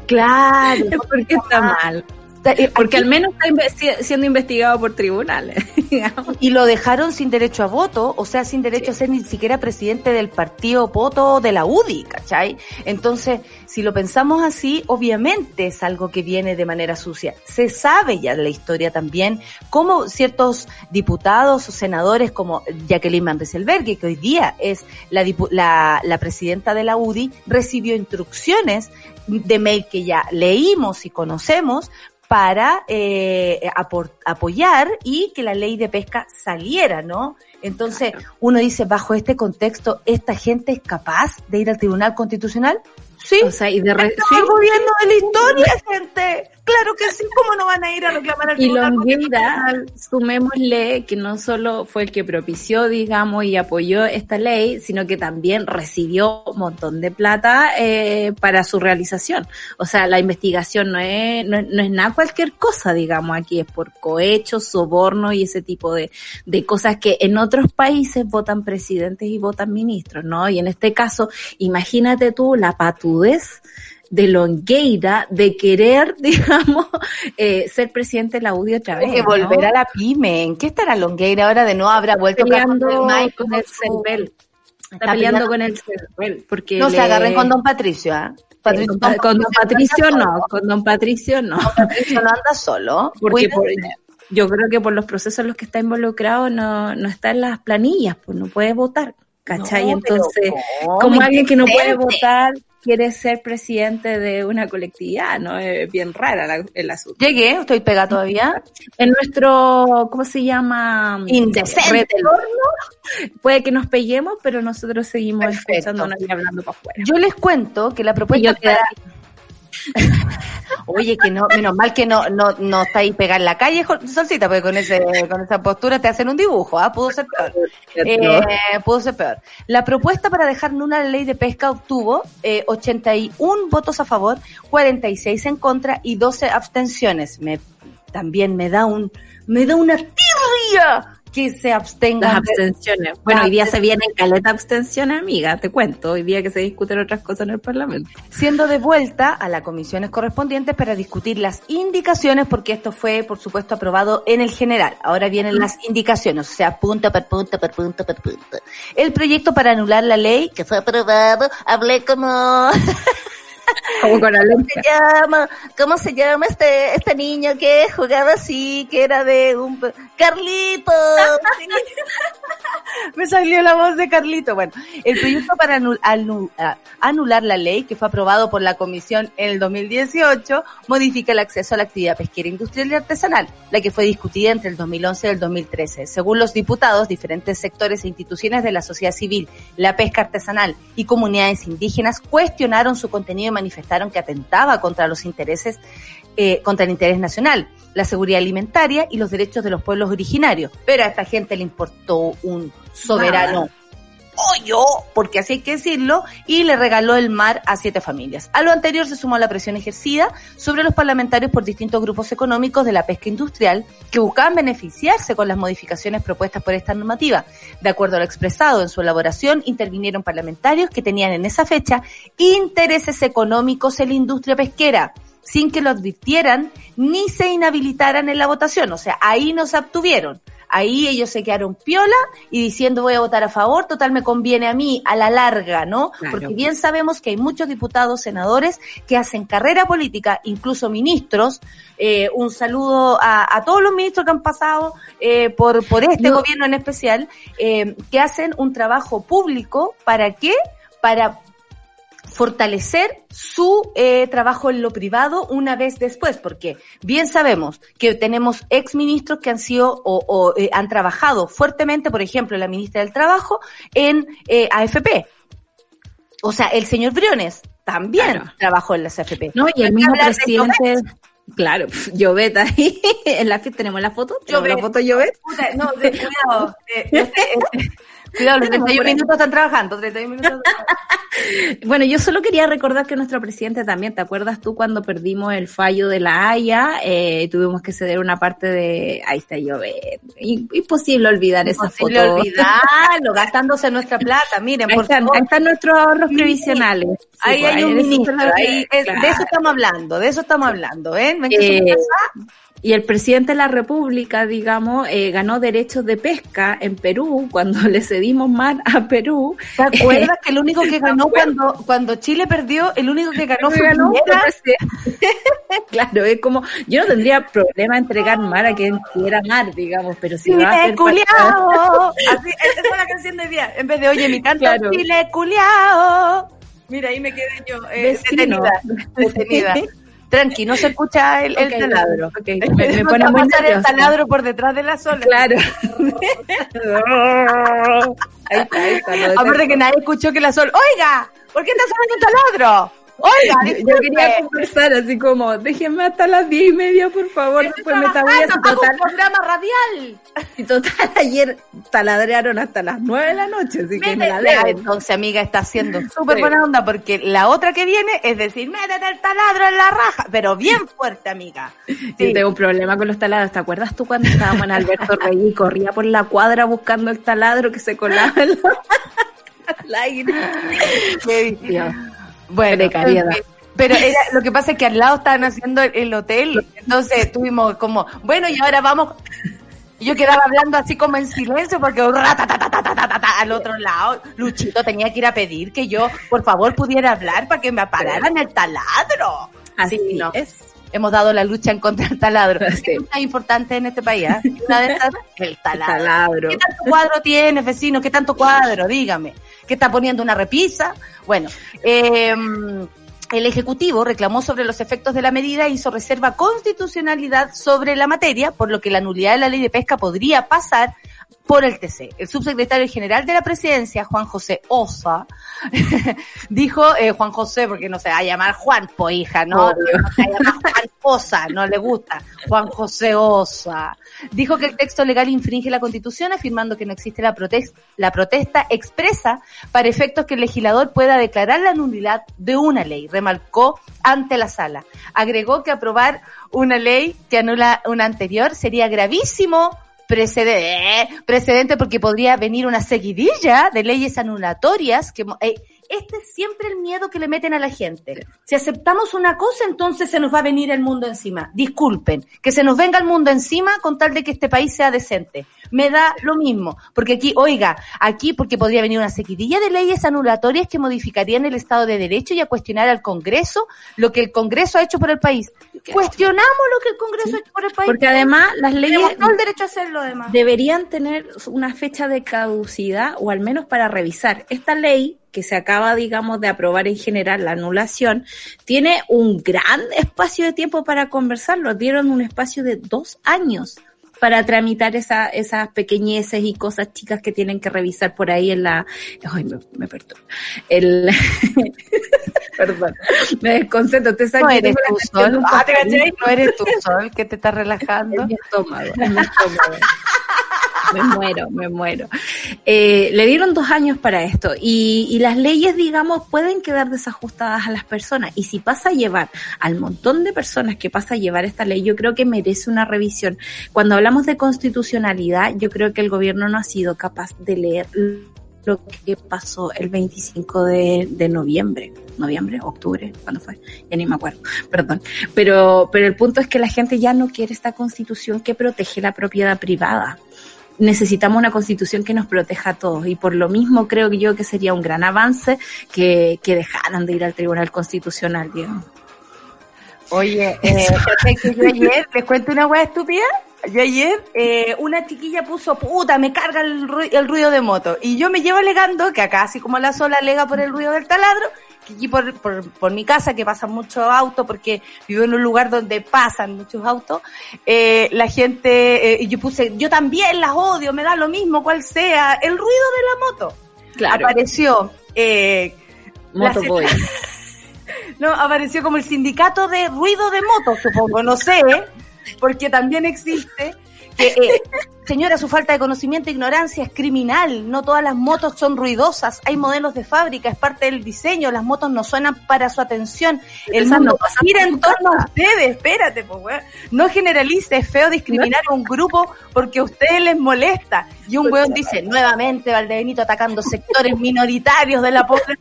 Claro, Porque está mal. Eh, Porque al menos está investi- siendo investigado por tribunales. [laughs] digamos. y lo dejaron sin derecho a voto, o sea, sin derecho a ser ni siquiera presidente del partido Poto de la UDI, ¿cachai? Entonces, si lo pensamos así, obviamente es algo que viene de manera sucia. Se sabe ya de la historia también cómo ciertos diputados o senadores como Jacqueline Van Rieselberghe, que hoy día es la, la, la presidenta de la UDI, recibió instrucciones de mail que ya leímos y conocemos para eh, apor- apoyar y que la ley de pesca saliera, ¿no? Entonces, uno dice, bajo este contexto, ¿esta gente es capaz de ir al Tribunal Constitucional? Sí. O sea, y de re- sí. el gobierno de la historia, gente. Claro que sí, ¿cómo no van a ir a reclamar al Y Tribunal Longueira, Constitucional? sumémosle que no solo fue el que propició, digamos, y apoyó esta ley, sino que también recibió un montón de plata eh, para su realización. O sea, la investigación no es, no, es- no es nada cualquier cosa, digamos, aquí es por cohechos, soborno y ese tipo de, de cosas que en otros países votan presidentes y votan ministros, ¿no? Y en este caso, imagínate tú la patudez de Longueira de querer, [laughs] digamos, eh, ser presidente de la UDI otra vez. Tiene que ¿no? volver a la pyme. ¿En qué estará Longueira ahora de no habrá vuelto peleando con el CERVEL. Está, peleando con el CERVEL. Porque No se agarren con Don Patricio, ¿ah? con, Don con don Patricio no, con don Patricio no. Don Patricio no anda solo. Porque por- yo creo que por los procesos en los que está involucrado no, no está en las planillas, pues no puede votar. ¿Cachai? No, Entonces, como alguien que no puede votar quiere ser presidente de una colectividad, ¿no? Es bien rara la- el asunto. Llegué, estoy pegada todavía. En nuestro, ¿cómo se llama? Indecente. Puede que nos peguemos, pero nosotros seguimos Perfecto. escuchándonos y hablando para afuera. Yo les cuento que la propuesta [laughs] Oye, que no, menos mal que no, no, no está ahí pegada en la calle, Solcita, porque con ese, con esa postura te hacen un dibujo, ¿ah? Pudo ser peor. Eh, pudo ser peor. La propuesta para dejar nula la ley de pesca obtuvo eh, 81 votos a favor, 46 en contra y 12 abstenciones. Me, también me da un, me da una tirria que se abstengan. Las abstenciones. Bueno, hoy día se vienen caleta abstenciones, amiga, te cuento. Hoy día que se discuten otras cosas en el Parlamento. siendo de vuelta a las comisiones correspondientes para discutir las indicaciones, porque esto fue, por supuesto, aprobado en el general. Ahora vienen las indicaciones, o sea, punto por punto por punto por punto. El proyecto para anular la ley, que fue aprobado, hablé como... [laughs] Como con se Alonso. llama? ¿Cómo se llama este este niño que jugaba así, que era de un Carlito? [laughs] Me salió la voz de Carlito. Bueno, el proyecto para ah, anular la ley que fue aprobado por la Comisión en el 2018 modifica el acceso a la actividad pesquera industrial y artesanal, la que fue discutida entre el 2011 y el 2013. Según los diputados, diferentes sectores e instituciones de la sociedad civil, la pesca artesanal y comunidades indígenas cuestionaron su contenido y manifestaron que atentaba contra los intereses, eh, contra el interés nacional, la seguridad alimentaria y los derechos de los pueblos originarios. Pero a esta gente le importó un soberano. Porque así hay que decirlo, y le regaló el mar a siete familias. A lo anterior se sumó la presión ejercida sobre los parlamentarios por distintos grupos económicos de la pesca industrial que buscaban beneficiarse con las modificaciones propuestas por esta normativa. De acuerdo a lo expresado en su elaboración, intervinieron parlamentarios que tenían en esa fecha intereses económicos en la industria pesquera sin que lo advirtieran ni se inhabilitaran en la votación. O sea, ahí no se abstuvieron. Ahí ellos se quedaron piola y diciendo voy a votar a favor, total me conviene a mí a la larga, ¿no? Porque bien sabemos que hay muchos diputados, senadores que hacen carrera política, incluso ministros. Eh, un saludo a, todos los ministros que han pasado eh, por, por este gobierno en especial, eh, que hacen un trabajo público. ¿Para qué? Para fortalecer su eh, trabajo en lo privado una vez después, porque bien sabemos que tenemos ex ministros que han sido o, eh, han trabajado fuertemente, por ejemplo, la ministra del Trabajo en eh, AFP. O sea, el señor Briones también trabajó en las AFP. No, y el mismo presidente... Claro, Llobet ahí, [laughs] en la fiesta tenemos la foto, ¿Tenemos la foto Llobet. No, de, cuidado, [laughs] Cuidado, los 31 minutos están trabajando, 31 minutos. [laughs] bueno, yo solo quería recordar que nuestro presidente también, ¿te acuerdas tú cuando perdimos el fallo de la Haya? Eh, tuvimos que ceder una parte de, ahí está yo, imposible olvidar esa foto. Imposible olvidarlo, gastándose nuestra [laughs] plata, miren, ahí están, Ahí están nuestros ahorros previsionales. ahí pues, hay un ministro, ahí, de eso estamos hablando, de eso estamos hablando, ¿eh? Y el presidente de la República, digamos, eh, ganó derechos de pesca en Perú cuando [laughs] le cedimos mar a Perú. ¿Te acuerdas que el único [laughs] que ganó cuando, cuando Chile perdió, el único que ganó fue ganó, [laughs] Claro, es como, yo no tendría problema en entregar mar a quien quiera mar, digamos, pero si Chile va a culiao. Así, esa es la canción de día. En vez de, oye, mi canto, Chile culiao. Mira, ahí me quedé yo, eh, detenida. detenida. Tranqui, no se escucha el, taladro. Okay. Me, me [laughs] pone a pasar el taladro por detrás de la sola. Claro. [laughs] ahí está, ahí está. Aparte que nadie escuchó que la sol. ¡Oiga! ¿Por qué está sonando un taladro? Oiga, yo, quería conversar así como, déjenme hasta las diez y media, por favor, después me a total. un programa radial. Y total, [laughs] ayer taladrearon hasta las nueve de la noche, así que me la Entonces, amiga, está haciendo súper buena onda, porque la otra que viene es decir, métete el taladro en la raja, pero bien fuerte, amiga. [laughs] Sí, tengo un problema con los taladros. ¿Te acuerdas tú cuando estábamos en Alberto Rey y corría por la cuadra buscando el taladro que se colaba en la... [laughs] aire? Bueno, pero [laughs] era, lo que pasa es que al lado estaban haciendo el, hotel, entonces tuvimos como, bueno, y ahora vamos. Yo quedaba hablando así como en silencio porque al otro lado Luchito tenía que ir a pedir que yo, por favor, pudiera hablar para que me pararan el taladro. Así no. es. Hemos dado la lucha en contra del taladro. [laughs] Es importante en este país. ¿eh? Una de estas, [laughs] el taladro. ¿Qué tanto cuadro tiene, vecino? ¿Qué tanto cuadro? Dígame. ¿Qué está poniendo una repisa? Bueno, eh, el Ejecutivo reclamó sobre los efectos de la medida e hizo reserva constitucionalidad sobre la materia, por lo que la nulidad de la ley de pesca podría pasar por el TC. El subsecretario general de la presidencia, Juan José Osa, [laughs] dijo, eh, Juan José, porque no se va a llamar Juan, po hija, ¿no? No se va a llamar Juan Osa, no le gusta. Juan José Osa. Dijo que el texto legal infringe la constitución, afirmando que no existe la, protesta, la protesta expresa para efectos que el legislador pueda declarar la nulidad de una ley, remarcó ante la sala. Agregó que aprobar una ley que anula una anterior sería gravísimo precedente, precedente porque podría venir una seguidilla de leyes anulatorias que eh, este es siempre el miedo que le meten a la gente. Si aceptamos una cosa, entonces se nos va a venir el mundo encima. Disculpen, que se nos venga el mundo encima con tal de que este país sea decente. Me da lo mismo, porque aquí, oiga, aquí porque podría venir una sequidilla de leyes anulatorias que modificarían el Estado de Derecho y a cuestionar al Congreso lo que el Congreso ha hecho por el país. Cuestionamos lo que el Congreso ha hecho por el país. Porque además las leyes el derecho a hacerlo además. deberían tener una fecha de caducidad o al menos para revisar. Esta ley que se acaba, digamos, de aprobar en general, la anulación, tiene un gran espacio de tiempo para conversarlo. Dieron un espacio de dos años para tramitar esa, esas pequeñeces y cosas chicas que tienen que revisar por ahí en la... Ay, me, me El... [laughs] Perdón, me desconcentro. Te no eres tu sol. Ah, ¿te No eres tu sol que te está relajando. [laughs] mi estómago, mi estómago. Me muero, me muero. Eh, le dieron dos años para esto y, y las leyes, digamos, pueden quedar desajustadas a las personas. Y si pasa a llevar al montón de personas que pasa a llevar esta ley, yo creo que merece una revisión. Cuando hablamos de constitucionalidad, yo creo que el gobierno no ha sido capaz de leer lo que pasó el 25 de, noviembre, noviembre, octubre, ¿cuándo fue? Ya ni me acuerdo, perdón. Pero, pero el punto es que la gente ya no quiere esta constitución que protege la propiedad privada. Necesitamos una constitución que nos proteja a todos y por lo mismo creo que yo que sería un gran avance que, que dejaran de ir al Tribunal Constitucional, digamos. Oye, eh, yo [laughs] ayer les cuento una hueá estúpida. Yo ayer, eh, una chiquilla puso, puta, me carga el, ru el, ruido de moto. Y yo me llevo alegando, que acá, así como la sola alega por el ruido del taladro, que aquí por, por, por mi casa, que pasan muchos autos, porque vivo en un lugar donde pasan muchos autos, eh, la gente, eh, yo puse, yo también las odio, me da lo mismo cual sea, el ruido de la moto. Claro. Apareció, eh, Motoboy. [laughs] no, apareció como el sindicato de ruido de moto, supongo, no sé, porque también existe. Que, eh, señora, su falta de conocimiento e ignorancia es criminal. No todas las motos son ruidosas. Hay modelos de fábrica, es parte del diseño. Las motos no suenan para su atención. El mundo gira en torno a ustedes. Espérate, pues, weón. No generalice, es feo discriminar a un grupo porque a ustedes les molesta. Y un weón dice, nuevamente Valdebenito atacando sectores minoritarios de la población.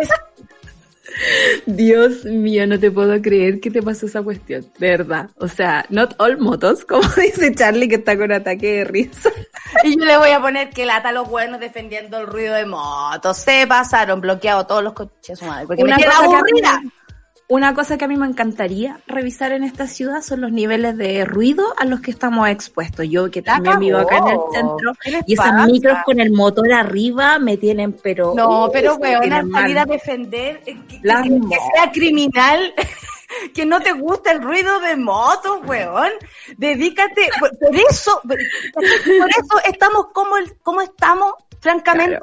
Es, Dios mío, no te puedo creer que te pasó esa cuestión, de verdad. O sea, not all motos, como [laughs] dice Charlie que está con ataque de risa. Y yo le voy a poner que lata a los buenos defendiendo el ruido de motos. Se pasaron, bloqueado todos los coches, madre, porque Una me tiene cosa que a mí- aburrida. Una cosa que a mí me encantaría revisar en esta ciudad son los niveles de ruido a los que estamos expuestos. Yo que también vivo acá en el centro ¿Qué les y esas pasa? micros con el motor arriba me tienen pero... No, uh, pero weón, salir a defender eh, que, sea criminal, [laughs] que no te gusta el ruido de motos, weón. Dedícate, por por eso, por eso estamos como, el, como estamos, francamente.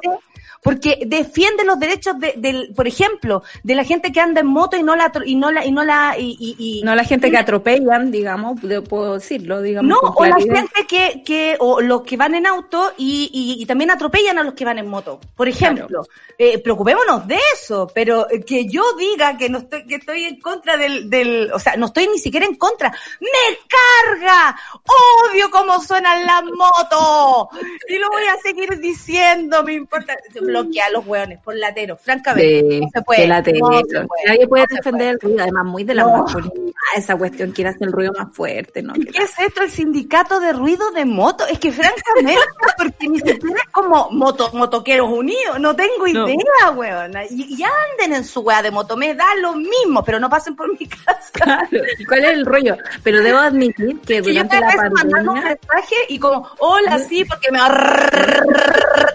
Porque defiende los derechos de, del, por ejemplo, de la gente que anda en moto y no la, y no la, y no la, y, y- y- No la gente que atropellan, digamos, puedo- decirlo, digamos. No, o la gente que, que, o los que van en auto y, y, y también atropellan a los que van en moto. Por ejemplo, eh, preocupémonos de eso, pero eh, que yo diga que no estoy, que estoy en contra del, del, o sea, no estoy ni siquiera en contra. ¡Me carga! ¡Odio cómo suenan las motos! Y lo voy a seguir diciendo, me importa. Bloquea a los hueones por latero, francamente. Sí, no se puede. no se Nadie puede no defender el ruido, además muy de la No. masculinidad, esa cuestión quiere hacer el ruido más fuerte, ¿no? ¿Y qué es esto? El sindicato de ruido de moto. Es que francamente, [laughs] porque ni siquiera es como moto, motoqueros unidos. No tengo No. idea, weón. Y, y anden en su weá de moto. Me da lo mismo, pero no pasen por mi [laughs] casa. Claro, ¿y ¿cuál es el rollo? Pero debo admitir que Que yo durante cada la vez mandando un pandemia... mensaje y como, hola, sí, porque me...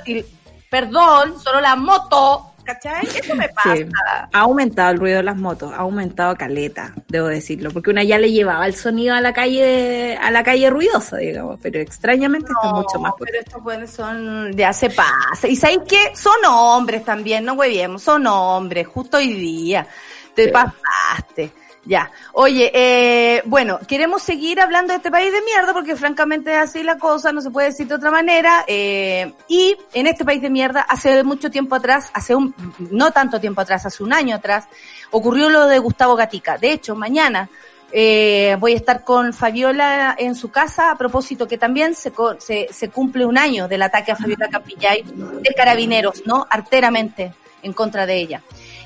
y, perdón, solo la moto. ¿Cachai? Eso me pasa. Sí, ha aumentado el ruido de las motos, ha aumentado caleta, debo decirlo, porque una ya le llevaba el sonido a la calle, a la calle ruidosa, digamos, pero extrañamente está mucho más pero estos buenos son, ya se pasa. Y sabéis que son hombres también, no hueviemos, son hombres, justo hoy día. Te Sí. pasaste. Ya. Oye, eh, bueno, queremos seguir hablando de este país de mierda porque francamente así la cosa, no se puede decir de otra manera. Eh, y en este país de mierda, hace mucho tiempo atrás, hace un, no tanto tiempo atrás, hace un año atrás, ocurrió lo de Gustavo Gatica. De hecho, mañana eh, voy a estar con Fabiola en su casa a propósito que también se, se, se cumple un año del ataque a Fabiola Campillay de carabineros, ¿no? Arteramente en contra de ella.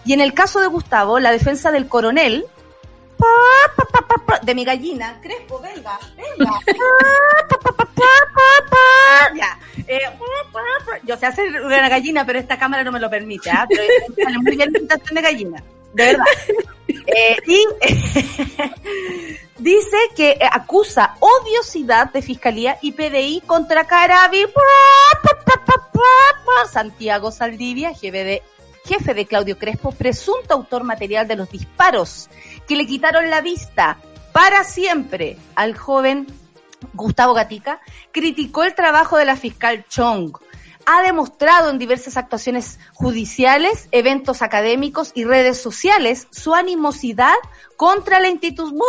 Y en el caso de Gustavo, la defensa del coronel, de mi gallina, Crespo, venga, venga, ya, eh, yo sé hacer una gallina, pero esta cámara no me lo permite, ¿ah? pero sale muy bien de gallina, de verdad. Eh, y dice que eh, acusa odiosidad de Fiscalía y PDI contra Carabi. Santiago Saldivia, jefe de, jefe de Claudio Crespo, presunto autor material de los disparos que le quitaron la vista para siempre al joven Gustavo Gatica, criticó el trabajo de la fiscal Chong. Ha demostrado en diversas actuaciones judiciales, eventos académicos y redes sociales su animosidad contra la institución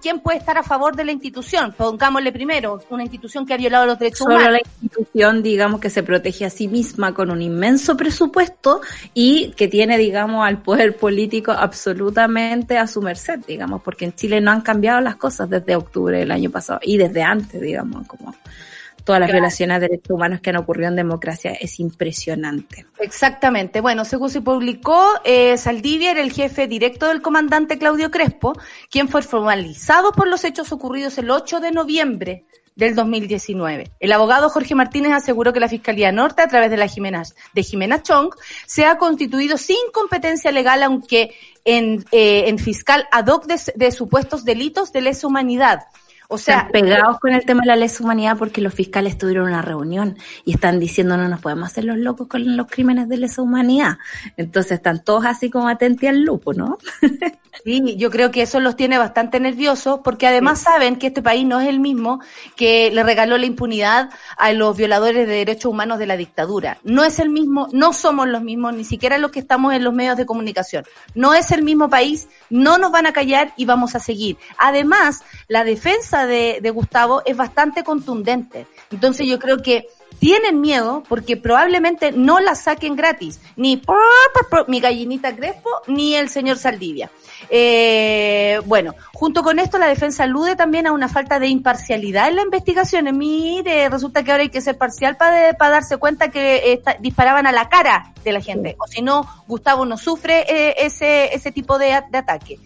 ¿quién puede estar a favor de la institución? Pongámosle primero, una institución que ha violado los derechos Solo humanos. la institución, digamos, que se protege a sí misma con un inmenso presupuesto y que tiene, digamos, al poder político absolutamente a su merced, digamos, porque en Chile no han cambiado las cosas desde octubre del año pasado y desde antes, digamos, como todas las Claro. violaciones de derechos humanos que han ocurrido en democracia es impresionante. Exactamente. Bueno, según se publicó, eh, Saldivia era el jefe directo del comandante Claudio Crespo, quien fue formalizado por los hechos ocurridos el 8 de noviembre del 2019. El abogado Jorge Martínez aseguró que la Fiscalía Norte, a través de la Jimena, de Jimena Chong, se ha constituido sin competencia legal, aunque en, eh, en fiscal ad hoc de, de supuestos delitos de lesa humanidad. O sea, Están pegados con el tema de la lesa humanidad porque los fiscales tuvieron una reunión y están diciendo no nos podemos hacer los locos con los crímenes de lesa humanidad. Entonces están todos así como atentos al lupo, ¿no? [laughs] Sí, yo creo que eso los tiene bastante nerviosos porque además saben que este país no es el mismo que le regaló la impunidad a los violadores de derechos humanos de la dictadura. No es el mismo, no somos los mismos, ni siquiera los que estamos en los medios de comunicación. No es el mismo país, no nos van a callar y vamos a seguir. Además, la defensa de, de Gustavo es bastante contundente. Entonces yo creo que tienen miedo porque probablemente no la saquen gratis, ni por, por, por, mi gallinita Crespo, ni el señor Saldivia. Eh, bueno, junto con esto la defensa alude también a una falta de imparcialidad en la investigación. Mire, resulta que ahora hay que ser parcial para, darse cuenta que disparaban a la cara de la gente, o si no, Gustavo no sufre eh, ese, ese tipo de, ataque.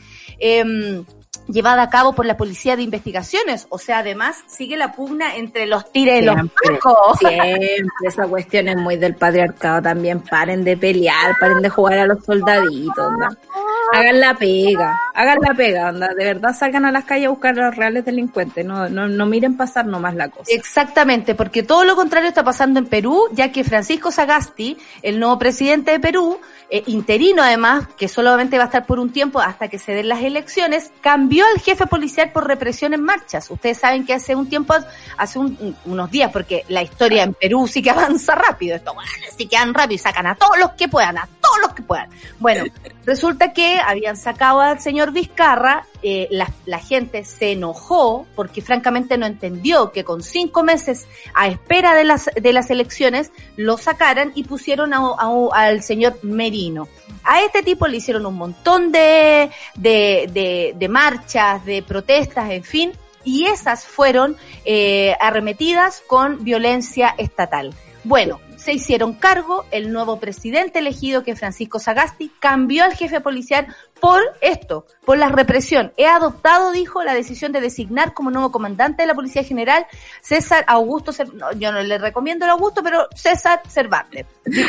Llevada a cabo por la Policía de Investigaciones, o sea, además sigue la pugna entre los tires y los pacos. siempre, esa cuestión es muy del patriarcado también. Paren de pelear, paren de jugar a los soldaditos, onda. Hagan la pega, hagan la pega, onda. De verdad salgan a las calles a buscar a los reales delincuentes. No, no, no miren pasar nomás la cosa. Exactamente, porque todo lo contrario está pasando en Perú, ya que Francisco Sagasti, el nuevo presidente de Perú, eh, interino además, que solamente va a estar por un tiempo hasta que se den las elecciones, cambió al jefe policial por represión en marchas. Ustedes saben que hace un tiempo, hace un- unos días, porque la historia en Perú sí que [laughs] avanza rápido, esto bueno, sí que van rápido y sacan a todos los que puedan, todos los que puedan. Bueno, [laughs] resulta que habían sacado al señor Vizcarra, eh, la, la gente se enojó porque francamente no entendió que con cinco meses a espera de las, de las elecciones lo sacaran y pusieron a- a- al señor Merino. A este tipo le hicieron un montón de, de, de, de marchas, de protestas, en fin, y esas fueron eh, arremetidas con violencia estatal. Bueno, se hicieron cargo, el nuevo presidente elegido, que es Francisco Sagasti, cambió al jefe policial por esto, por la represión. He adoptado, dijo, la decisión de designar como nuevo comandante de la Policía General César Augusto, Cer- no, yo no le recomiendo el Augusto, pero César Cervantes.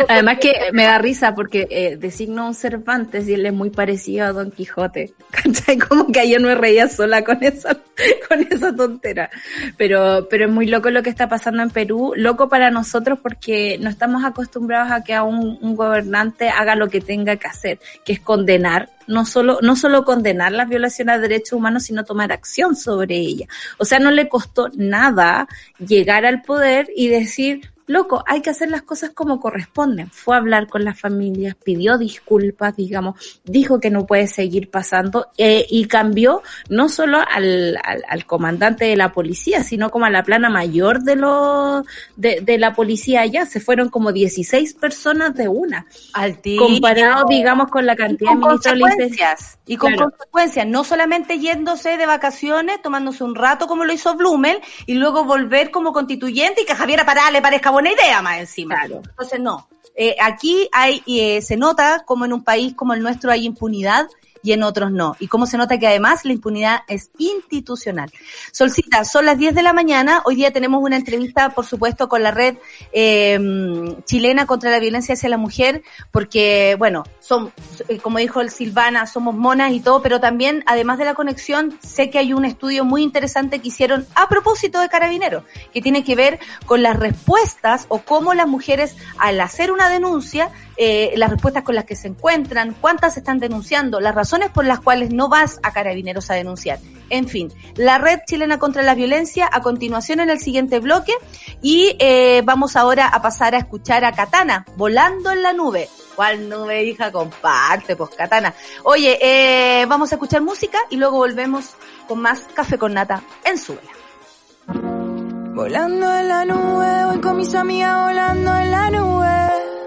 Además que [laughs] me da risa porque eh, designo a un Cervantes y él es muy parecido a Don Quijote. [laughs] ¿Cachai? Como que ayer me reía sola con esa, [laughs] con esa tontera. Pero, pero es muy loco lo que está pasando en Perú. Loco para nosotros porque no estamos acostumbrados a que a un, un gobernante haga lo que tenga que hacer, que es condenar no solo, no solo condenar las violaciones de derechos humanos, sino tomar acción sobre ellas. O sea, no le costó nada llegar al poder y decir, loco, hay que hacer las cosas como corresponden. Fue a hablar con las familias, pidió disculpas, digamos, dijo que no puede seguir pasando eh, y cambió no solo al, al, al, comandante de la policía, sino como a la plana mayor de, lo, de, de la policía allá. Se fueron como 16 personas de una. Al Comparado, digamos, con la cantidad de ministros consecuencias. Y con Claro. consecuencias, no solamente yéndose de vacaciones, tomándose un rato como lo hizo Blumel, y luego volver como constituyente y que a Javier Pará le parezca buena idea más encima. Claro. Entonces no. Eh, aquí hay, eh, se nota como en un país como el nuestro hay impunidad y en otros no. Y cómo se nota que además la impunidad es institucional. Solcita, son las 10 de la mañana. Hoy día tenemos una entrevista, por supuesto, con la red eh, chilena contra la violencia hacia la mujer, porque, bueno, son, eh, como dijo el Silvana, somos monas y todo, pero también, además de la conexión, sé que hay un estudio muy interesante que hicieron a propósito de carabineros, que tiene que ver con las respuestas o cómo las mujeres, al hacer una denuncia, eh, las respuestas con las que se encuentran, cuántas están denunciando, las razones por las cuales no vas a carabineros a denunciar. En fin, la red chilena contra la violencia a continuación en el siguiente bloque y eh, vamos ahora a pasar a escuchar a Katana volando en la nube. ¿Cuál nube, hija? Comparte, pues, katana. Oye, eh, vamos a escuchar música y luego volvemos con más café con nata en Suela. Volando en la nube, voy con mis amigas volando en la nube.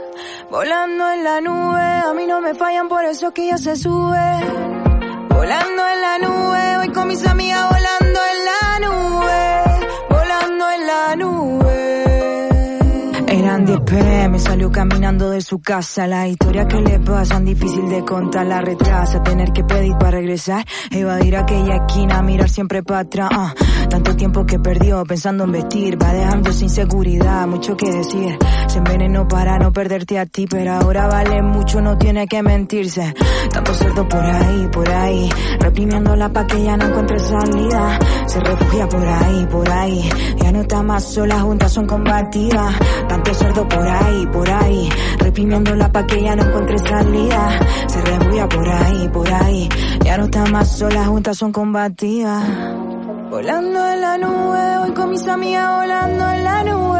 Volando en la nube, a mí no me fallan, por eso que ya se sube. Volando en la nube, voy con mis amigas volando en la nube. Volando en la nube. Eran 10 pm, salió caminando de su casa. La historia que le pasan difícil de contar, la retrasa. Tener que pedir para regresar, evadir aquella esquina, mirar siempre para atrás. ah. Tanto tiempo que perdió pensando en vestir, va dejando sin seguridad, mucho que decir. Se envenenó para no perderte a ti, pero ahora vale mucho, no tiene que mentirse. Tanto cerdo por ahí, por ahí, reprimiéndola pa' que ya no encuentre salida. Se refugia por ahí, por ahí, ya no está más sola, juntas son combativas. Tanto cerdo por ahí, por ahí, reprimiéndola pa' que ya no encuentre salida. Se refugia por ahí, por ahí, ya no está más sola, juntas son combativas. Volando en la nube, voy con mis amigas volando en la nube.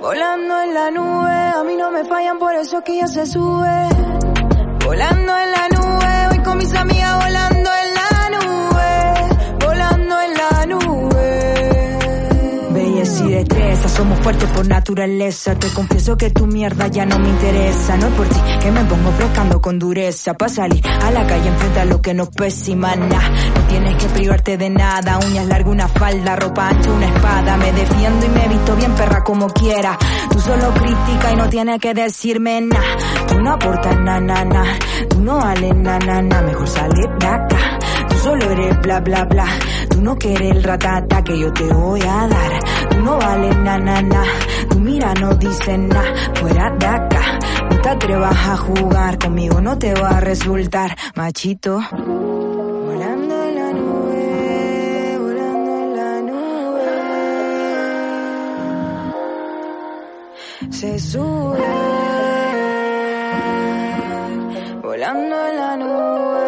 Volando en la nube, a mí no me fallan, por eso que ya se sube. Volando en la nube, voy con mis amigas volando y destreza, somos fuertes por naturaleza. Te confieso que tu mierda ya no me interesa. No es por ti que me pongo frescando con dureza. Pa' salir a la calle enfrenta lo que nos pesa y mana. No tienes que privarte de nada. Uñas largas, una falda, ropa ancha, una espada. Me defiendo y me visto bien perra como quiera. Tú solo critica y no tienes que decirme nada. Tú no aportas na na na. Tú no vales na na na. Mejor sale de acá. Tú solo eres bla bla bla. Tú no quieres el ratata que yo te voy a dar. No vales na na na. Tu mira no dice nada. Fuera de acá. No te atrevas a jugar conmigo, no te va a resultar machito. Volando en la nube, volando en la nube. Se sube, volando en la nube.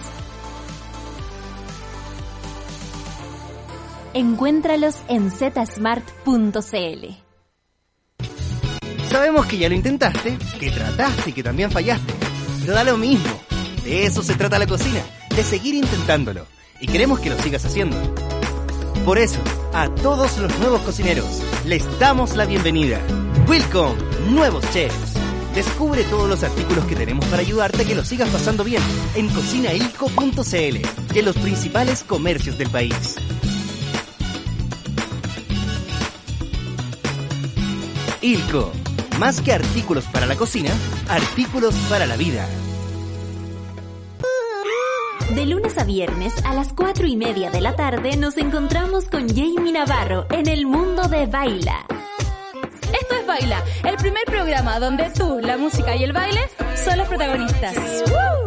Encuéntralos en zsmart.cl. Sabemos que ya lo intentaste, que trataste y que también fallaste. Pero da lo mismo. De eso se trata la cocina, de seguir intentándolo. Y queremos que lo sigas haciendo. Por eso, a todos los nuevos cocineros, les damos la bienvenida. Welcome, nuevos chefs. Descubre todos los artículos que tenemos para ayudarte a que lo sigas pasando bien en cocinailco.cl y en los principales comercios del país. Ilco, más que artículos para la cocina, artículos para la vida. De lunes a viernes a las cuatro y media de la tarde nos encontramos con Jamie Navarro en el mundo de Baila. Esto es Baila, el primer programa donde tú, la música y el baile son los protagonistas.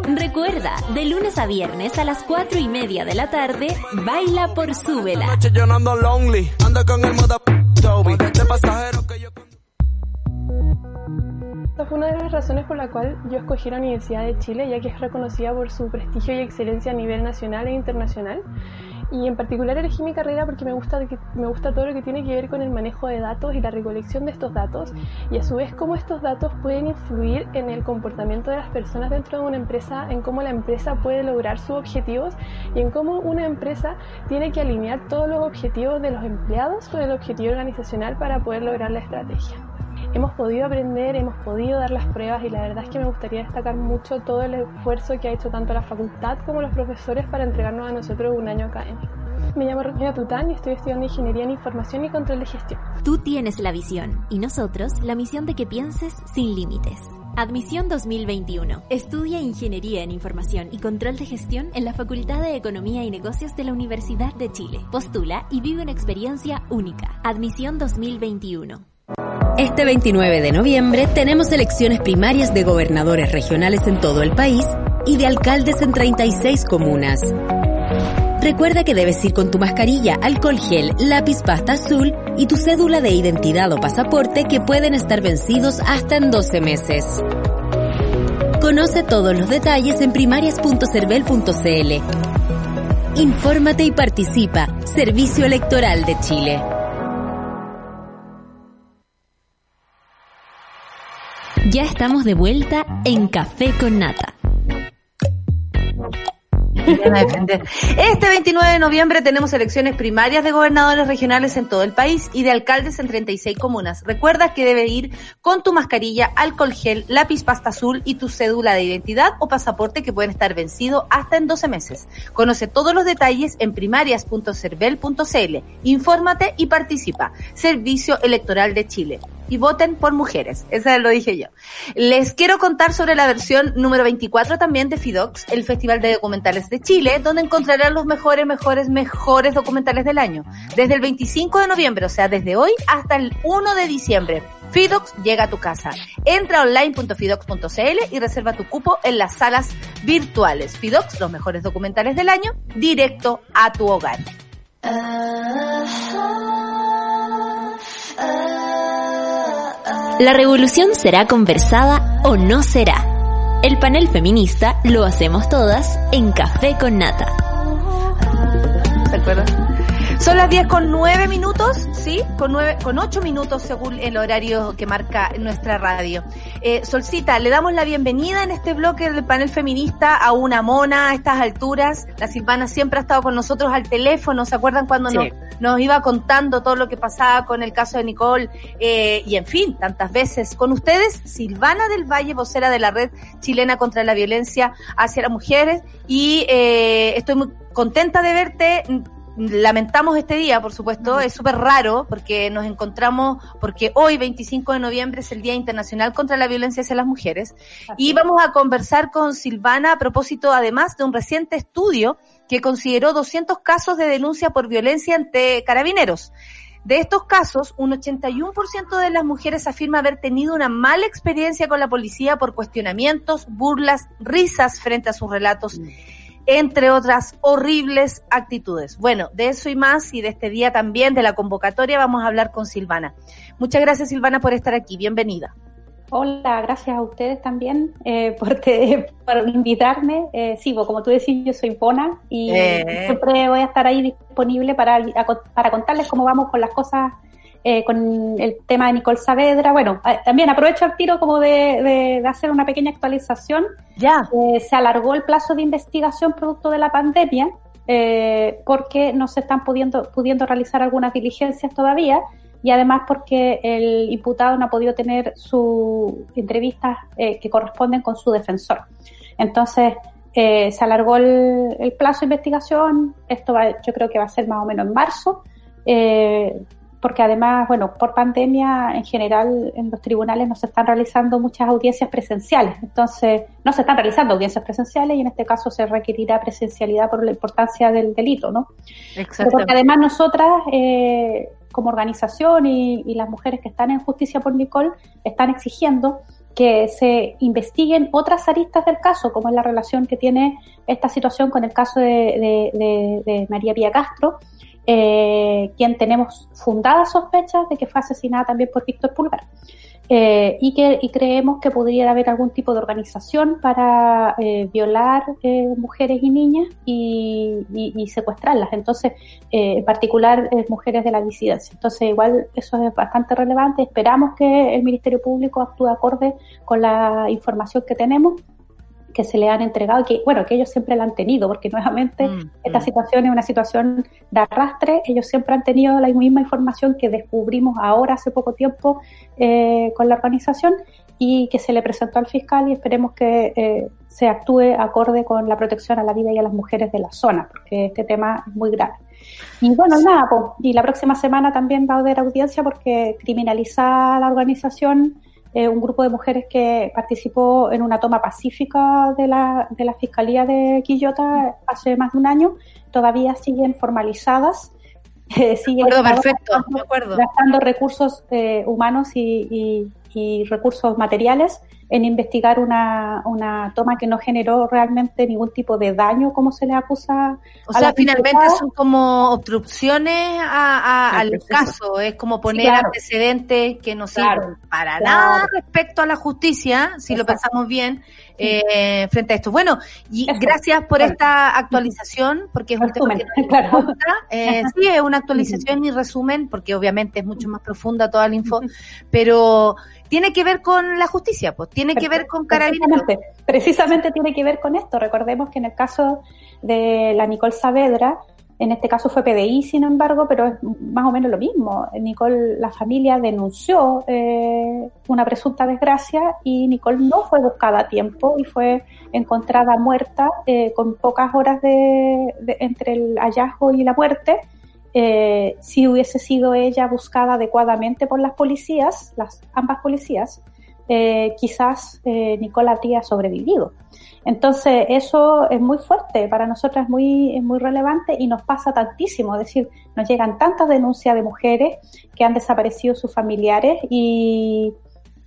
Recuerda, de lunes a viernes a las cuatro y media de la tarde, Baila por Súbela. Noche yo no ando lonely, ando con el Toby. De pasajero Esta fue una de las razones por la cual yo escogí la Universidad de Chile, ya que es reconocida por su prestigio y excelencia a nivel nacional e internacional. Y en particular elegí mi carrera porque me gusta, me gusta todo lo que tiene que ver con el manejo de datos y la recolección de estos datos y a su vez cómo estos datos pueden influir en el comportamiento de las personas dentro de una empresa, en cómo la empresa puede lograr sus objetivos y en cómo una empresa tiene que alinear todos los objetivos de los empleados con el objetivo organizacional para poder lograr la estrategia hemos podido aprender, hemos podido dar las pruebas y la verdad es que me gustaría destacar mucho todo el esfuerzo que ha hecho tanto la facultad como los profesores para entregarnos a nosotros un año académico. Me llamo Regina Tután y estoy estudiando Ingeniería en Información y Control de Gestión. Tú tienes la visión y nosotros la misión de que pienses sin límites. Admisión 2021. Estudia Ingeniería en Información y Control de Gestión en la Facultad de Economía y Negocios de la Universidad de Chile. Postula y vive una experiencia única. Admisión 2021. Este 29 de noviembre tenemos elecciones primarias de gobernadores regionales en todo el país y de alcaldes en 36 comunas. Recuerda que debes ir con tu mascarilla, alcohol gel, lápiz pasta azul y tu cédula de identidad o pasaporte que pueden estar vencidos hasta en 12 meses. Conoce todos los detalles en primarias.cervel.cl. Infórmate y participa. Servicio Electoral de Chile. Ya estamos de vuelta en Café con Nata. Este 29 de noviembre tenemos elecciones primarias de gobernadores regionales en todo el país y de alcaldes en 36 comunas. Recuerda que debe ir con tu mascarilla, alcohol gel, lápiz pasta azul y tu cédula de identidad o pasaporte que pueden estar vencidos hasta en 12 meses. Conoce todos los detalles en primarias.cervel.cl. Infórmate y participa. Servicio Electoral de Chile y voten por mujeres. Esa lo dije yo. Les quiero contar sobre la versión número 24 también de FIDOX, el Festival de Documentales de Chile, donde encontrarán los mejores, mejores, mejores documentales del año. Desde el 25 de noviembre, o sea, desde hoy hasta el 1 de diciembre. Fidox llega a tu casa. Entra online.fidox.cl y reserva tu cupo en las salas virtuales. Fidox, los mejores documentales del año, directo a tu hogar. La revolución será conversada o no será. El panel feminista lo hacemos todas en Café con Nata. ¿Se acuerdan? Son las 10 con 9 minutos, ¿sí? Con, 9, con 8 minutos según el horario que marca nuestra radio. Eh, Solcita, le damos la bienvenida en este bloque del panel feminista a una mona a estas alturas. La Silvana siempre ha estado con nosotros al teléfono, ¿se acuerdan cuando nos, nos, iba contando todo lo que pasaba con el caso de Nicole? Eh, y en fin, tantas veces. Con ustedes, Silvana del Valle, vocera de la Red Chilena contra la Violencia hacia las Mujeres. Y eh, estoy muy contenta de verte lamentamos este día, por supuesto, es súper raro porque nos encontramos, porque hoy, 25 de noviembre, es el Día Internacional contra la Violencia hacia las Mujeres. y vamos a conversar con Silvana a propósito, además, de un reciente estudio que consideró 200 casos de denuncia por violencia ante carabineros. De estos casos, un 81% de las mujeres afirma haber tenido una mala experiencia con la policía por cuestionamientos, burlas, risas frente a sus relatos. Mm entre otras horribles actitudes. Bueno, de eso y más y de este día también, de la convocatoria, vamos a hablar con Silvana. Muchas gracias Silvana por estar aquí, bienvenida. Hola, gracias a ustedes también eh, por, te, [laughs] por, invitarme. Eh, sí, como tú decís, yo soy Pona y eh. siempre voy a estar ahí disponible para, para contarles cómo vamos con las cosas eh, con el tema de Nicole Saavedra. Bueno, también aprovecho el tiro como de, hacer una pequeña actualización. Ya. Eh, se alargó el plazo de investigación producto de la pandemia eh, porque no se están pudiendo, pudiendo realizar algunas diligencias todavía y además porque el imputado no ha podido tener sus entrevistas que corresponden con su defensor. Entonces, se alargó el, plazo de investigación, esto va, yo creo que va a ser más o menos en marzo. Eh, porque además, bueno, por pandemia en general en los tribunales no se están realizando muchas audiencias presenciales, entonces no se están realizando audiencias presenciales y en este caso se requerirá presencialidad por la importancia del delito, ¿no? Exacto. Porque además nosotras, eh, como organización y, las mujeres que están en justicia por Nicole, están exigiendo que se investiguen otras aristas del caso, como es la relación que tiene esta situación con el caso de, de María Pía Castro, eh, quien tenemos fundadas sospechas de que fue asesinada también por Víctor Pulgar. eh, y que y creemos que podría haber algún tipo de organización para eh, violar eh, mujeres y niñas y, y, secuestrarlas. Entonces, en particular mujeres de la disidencia. Entonces, igual eso es bastante relevante. Esperamos que el Ministerio Público actúe acorde con la información que tenemos que se le han entregado y que, bueno, que ellos siempre la han tenido, porque nuevamente mm, esta mm. situación es una situación de arrastre, ellos siempre han tenido la misma información que descubrimos ahora hace poco tiempo eh, con la organización y que se le presentó al fiscal y esperemos que eh, se actúe acorde con la protección a la vida y a las mujeres de la zona, porque este tema es muy grave. Y bueno, nada, pues, y la próxima semana también va a haber audiencia porque criminaliza la organización eh, un grupo de mujeres que participó en una toma pacífica de la, de la Fiscalía de Quillota hace más de un año, todavía siguen formalizadas. [laughs] Eh, siguen perfecto, gastando, recursos eh, humanos y, y recursos materiales en investigar una, una toma que no generó realmente ningún tipo de daño, como se le acusa. O sea, finalmente son como obstrucciones al caso, es como poner antecedentes que no sirven para nada respecto a la justicia, si lo pensamos bien, eh, frente a esto. Bueno, y gracias por esta actualización, porque es un tema que eh, [laughs] sí, es una actualización y resumen, porque obviamente es mucho más profunda toda la info, pero tiene que ver con la justicia, pues tiene que ver con carabineros. Precisamente, tiene que ver con esto. Recordemos que en el caso de la Nicole Saavedra, en este caso fue PDI, sin embargo, pero es más o menos lo mismo. Nicole, la familia denunció eh, una presunta desgracia y Nicole no fue buscada a tiempo y fue encontrada muerta eh, con pocas horas de, entre el hallazgo y la muerte eh, si hubiese sido ella buscada adecuadamente por las policías, las ambas policías, eh, quizás eh, Nicole habría sobrevivido. Entonces, eso es muy fuerte, para nosotras es muy, muy relevante y nos pasa tantísimo. Es decir, nos llegan tantas denuncias de mujeres que han desaparecido sus familiares y,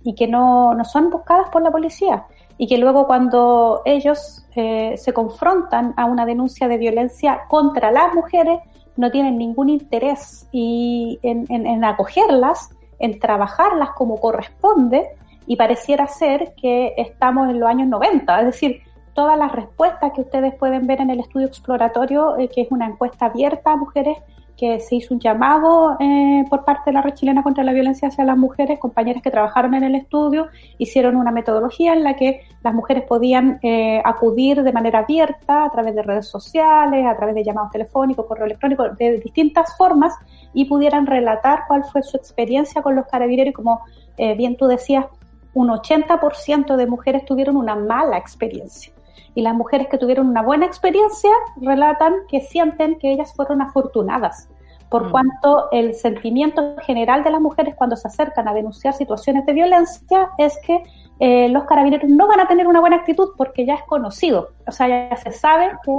y que no, no, son buscadas por la policía. Y que luego cuando ellos eh, se confrontan a una denuncia de violencia contra las mujeres, no tienen ningún interés y en, acogerlas, en trabajarlas como corresponde, y pareciera ser que estamos en los años 90, es decir, todas las respuestas que ustedes pueden ver en el estudio exploratorio, eh, que es una encuesta abierta a mujeres que se hizo un llamado eh, por parte de la red chilena contra la violencia hacia las mujeres, compañeras que trabajaron en el estudio, hicieron una metodología en la que las mujeres podían eh, acudir de manera abierta a través de redes sociales, a través de llamados telefónicos, correo electrónico, de distintas formas y pudieran relatar cuál fue su experiencia con los carabineros. Y como eh, bien tú decías, un 80% de mujeres tuvieron una mala experiencia y las mujeres que tuvieron una buena experiencia relatan que sienten que ellas fueron afortunadas, por mm. cuanto el sentimiento general de las mujeres cuando se acercan a denunciar situaciones de violencia es que eh, los carabineros no van a tener una buena actitud porque ya es conocido, o sea, ya se sabe que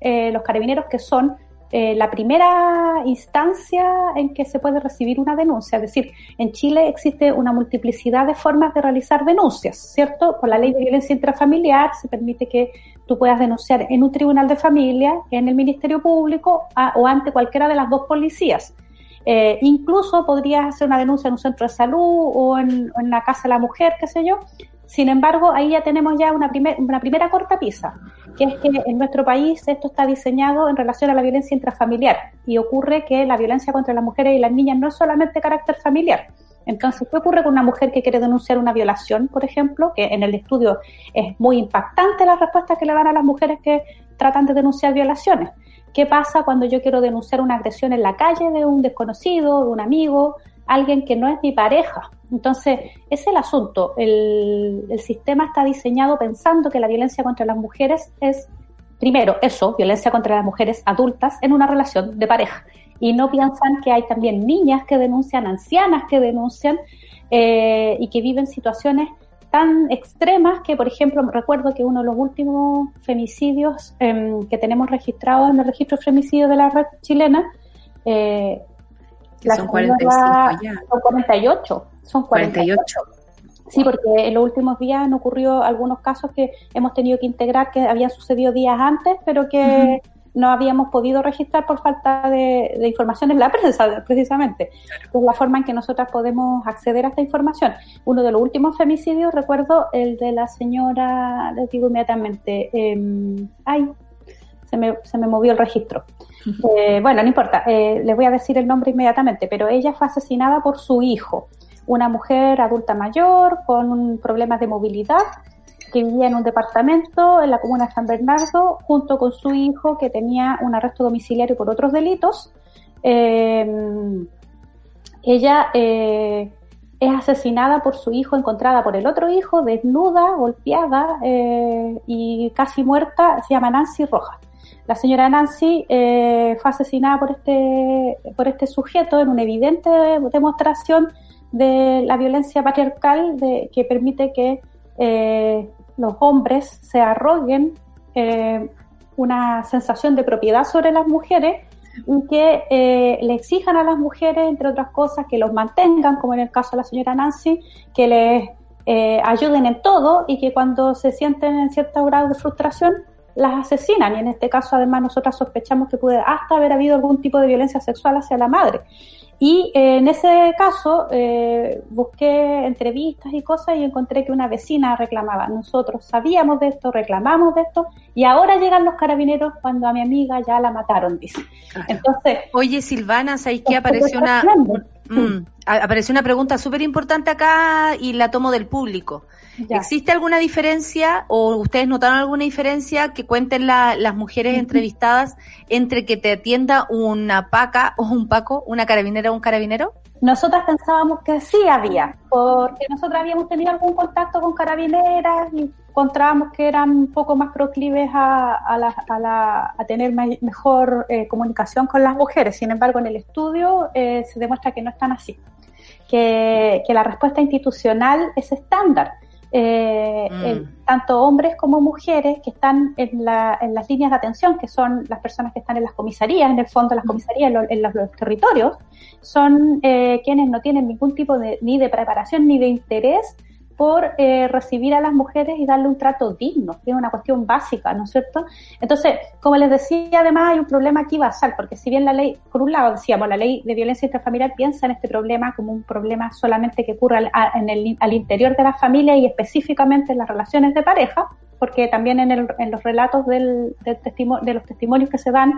eh, los carabineros que son eh, la primera instancia en que se puede recibir una denuncia. Es decir, en Chile existe una multiplicidad de formas de realizar denuncias, ¿cierto? Por la ley de violencia intrafamiliar se permite que tú puedas denunciar en un tribunal de familia, en el Ministerio Público o ante cualquiera de las dos policías. Eh, incluso podrías hacer una denuncia en un centro de salud o en, en la casa de la mujer, qué sé yo, sin embargo, ahí ya tenemos ya una, una primera cortapisa, que es que en nuestro país esto está diseñado en relación a la violencia intrafamiliar y ocurre que la violencia contra las mujeres y las niñas no es solamente carácter familiar. Entonces, ¿qué ocurre con una mujer que quiere denunciar una violación, por ejemplo? Que en el estudio es muy impactante la respuesta que le dan a las mujeres que tratan de denunciar violaciones. ¿Qué pasa cuando yo quiero denunciar una agresión en la calle de un desconocido, de un amigo, alguien que no es mi pareja. Entonces, ese es el asunto. El, sistema está diseñado pensando que la violencia contra las mujeres es, primero, eso, violencia contra las mujeres adultas en una relación de pareja. Y no piensan que hay también niñas que denuncian, ancianas que denuncian eh, y que viven situaciones tan extremas que, por ejemplo, recuerdo que uno de los últimos femicidios em, que tenemos registrados en el registro de femicidios de la red chilena, eh, son 45 ya. Son 48. Son 48. Sí, porque en los últimos días han ocurrido algunos casos que hemos tenido que integrar que habían sucedido días antes, pero que no habíamos podido registrar por falta de, información en la [laughs] prensa, precisamente. Es la forma en que nosotras podemos acceder a esta información. Uno de los últimos femicidios, recuerdo el de la señora, les digo inmediatamente, eh, ay, se me, se me movió el registro. Eh, bueno, no importa, eh, les voy a decir el nombre inmediatamente, pero ella fue asesinada por su hijo, una mujer adulta mayor con problemas de movilidad que vivía en un departamento en la comuna de San Bernardo junto con su hijo que tenía un arresto domiciliario por otros delitos. Eh, ella es asesinada por su hijo, encontrada por el otro hijo, desnuda, golpeada y casi muerta, se llama Nancy Rojas. La señora Nancy eh, fue asesinada por este, por este sujeto en una evidente demostración de la violencia patriarcal de, que permite que eh, los hombres se arroguen eh, una sensación de propiedad sobre las mujeres y que le exijan a las mujeres, entre otras cosas, que los mantengan, como en el caso de la señora Nancy, que les ayuden en todo y que cuando se sienten en cierto grado de frustración, las asesinan y en este caso además nosotras sospechamos que puede hasta haber habido algún tipo de violencia sexual hacia la madre. Y eh, en ese caso eh, busqué entrevistas y cosas y encontré que una vecina reclamaba. Nosotros sabíamos de esto, reclamamos de esto y ahora llegan los carabineros cuando a mi amiga ya la mataron, dice. Entonces, oye Silvana, ¿sabéis que apareció una, mm, apareció una pregunta súper importante acá y la tomo del público? ¿Existe alguna diferencia o ustedes notaron alguna diferencia que cuenten las mujeres entrevistadas entre que te atienda una paca o un paco, una carabinera o un carabinero? Nosotras pensábamos que sí había, porque nosotras habíamos tenido algún contacto con carabineras y encontrábamos que eran un poco más proclives a, a, tener mejor eh, comunicación con las mujeres. Sin embargo, en el estudio eh, se demuestra que no están así, que la respuesta institucional es estándar eh, mm. tanto hombres como mujeres que están en, la, en, las líneas de atención, que son las personas que están en las comisarías, en el fondo las mm. comisarías, en, los, territorios, son eh, quienes no tienen ningún tipo de, ni de preparación ni de interés por eh, recibir a las mujeres y darle un trato digno, que es una cuestión básica, ¿no es cierto? Entonces, como les decía, además hay un problema aquí basal, porque si bien la ley, por un lado decíamos, la ley de violencia intrafamiliar piensa en este problema como un problema solamente que ocurre al, en el, al interior de la familia y específicamente en las relaciones de pareja, porque también en, el, en los relatos del, del de los testimonios que se dan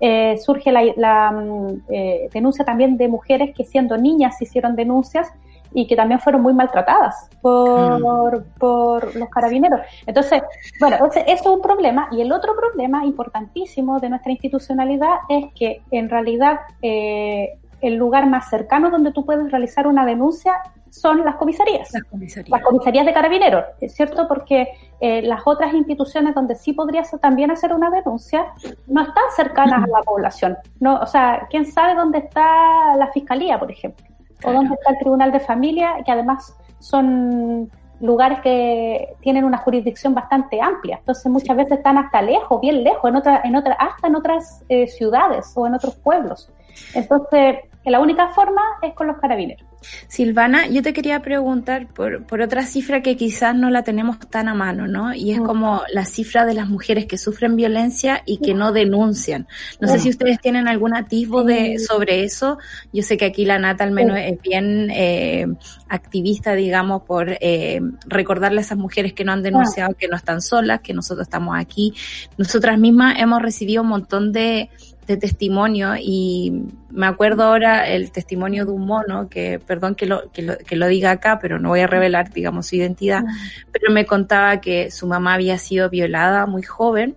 eh, surge la, la mm, eh, denuncia también de mujeres que siendo niñas hicieron denuncias y que también fueron muy maltratadas por, por los carabineros. Entonces, bueno, eso es un problema. Y el otro problema importantísimo de nuestra institucionalidad es que en realidad eh, el lugar más cercano donde tú puedes realizar una denuncia son las comisarías. Las comisarías, las comisarías de carabineros, ¿es cierto? Porque eh, las otras instituciones donde sí podrías también hacer una denuncia no están cercanas a la [clears throat] población. No, o sea, ¿quién sabe dónde está la fiscalía, por ejemplo? O dónde está el Tribunal de Familia, que además son lugares que tienen una jurisdicción bastante amplia. Entonces muchas veces están hasta lejos, bien lejos, en otra, en otra, hasta en otras eh, ciudades o en otros pueblos. Entonces, la única forma es con los carabineros. Silvana, yo te quería preguntar por, por otra cifra que quizás no la tenemos tan a mano, ¿no? Y es mm. como la cifra de las mujeres que sufren violencia y que no denuncian. No sé si ustedes tienen algún atisbo de, sobre eso. Yo sé que aquí la Nata al menos es bien eh, activista, digamos, por eh, recordarle a esas mujeres que no han denunciado que no están solas, que nosotros estamos aquí. Nosotras mismas hemos recibido un montón de de testimonio y me acuerdo ahora el testimonio de un mono que, perdón que lo, que lo, que lo diga acá, pero no voy a revelar, digamos, su identidad, pero me contaba que su mamá había sido violada muy joven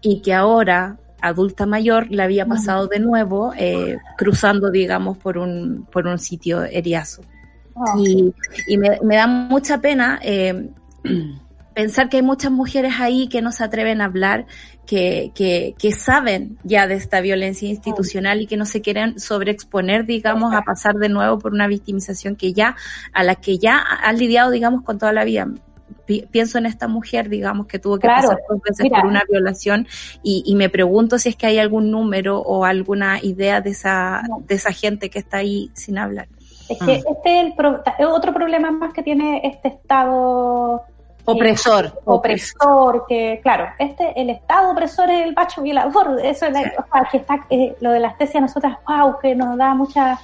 y que ahora, adulta mayor, le había pasado de nuevo eh, cruzando, digamos, por un, por un sitio eriazo. Y, y me, me, da mucha pena eh, pensar que hay muchas mujeres ahí que no se atreven a hablar, que, que, que saben ya de esta violencia institucional y que no se quieren sobreexponer, digamos, a pasar de nuevo por una victimización que ya, a la que ya han lidiado, digamos, con toda la vida. Pienso en esta mujer, digamos, que tuvo que pasar dos veces por una violación y, y, me pregunto si es que hay algún número o alguna idea de esa, de esa gente que está ahí sin hablar. Es que mm. este es el otro problema más que tiene este Estado Opresor. opresor, que claro, este, el Estado opresor es el pacho violador, [laughs] eso es o sea, que está, eh, lo de la estesia nosotras, wow, que nos da mucha...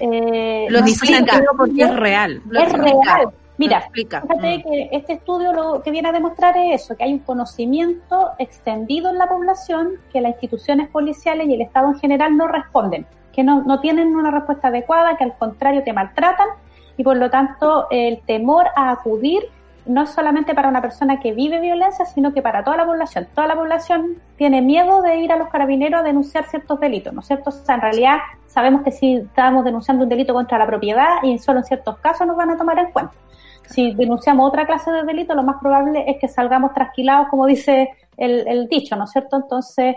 Eh, lo explica porque es real. Es real. Mira, fíjate mm. que este estudio lo que viene a demostrar es eso, que hay un conocimiento extendido en la población que las instituciones policiales y el Estado en general no responden, que no, no tienen una respuesta adecuada, que al contrario te maltratan y por lo tanto el temor a acudir no es solamente para una persona que vive violencia, sino que para toda la población. Toda la población tiene miedo de ir a los carabineros a denunciar ciertos delitos, ¿no es cierto? O sea, en realidad sabemos que si estamos denunciando un delito contra la propiedad y solo en ciertos casos nos van a tomar en cuenta. Si denunciamos otra clase de delito, lo más probable es que salgamos trasquilados, como dice el, el dicho, ¿no es cierto? Entonces,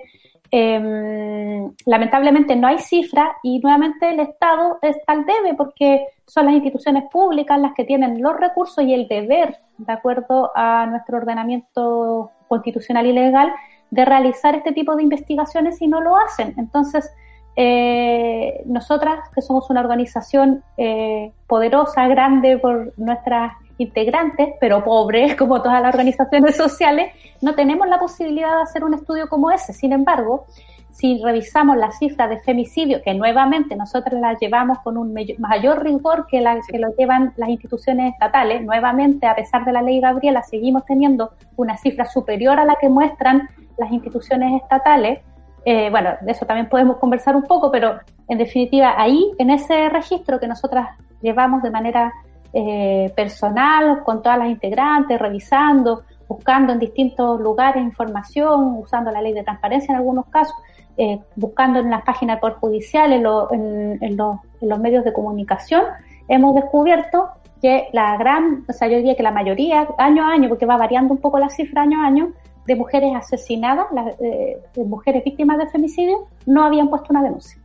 eh, lamentablemente no hay cifra y nuevamente el Estado está al debe porque son las instituciones públicas las que tienen los recursos y el deber, de acuerdo a nuestro ordenamiento constitucional y legal, de realizar este tipo de investigaciones y no lo hacen. Entonces, eh, nosotras, que somos una organización eh, poderosa, grande por nuestras integrantes, pero pobres, [laughs] como todas las organizaciones sociales, no tenemos la posibilidad de hacer un estudio como ese. Sin embargo, si revisamos las cifras de femicidio, que nuevamente nosotros las llevamos con un mayor rigor que, la, que lo llevan las instituciones estatales, nuevamente, a pesar de la ley Gabriela, seguimos teniendo una cifra superior a la que muestran las instituciones estatales. Eh, bueno, de eso también podemos conversar un poco, pero en definitiva, ahí, en ese registro que nosotras llevamos de manera eh, personal con todas las integrantes, revisando, buscando en distintos lugares información, usando la ley de transparencia en algunos casos, eh, buscando en las páginas del Judicial, en, en, los medios de comunicación, hemos descubierto que la gran, o sea, yo diría que la mayoría, año a año, porque va variando un poco la cifra año a año, de mujeres asesinadas, eh, de mujeres víctimas de femicidio, no habían puesto una denuncia.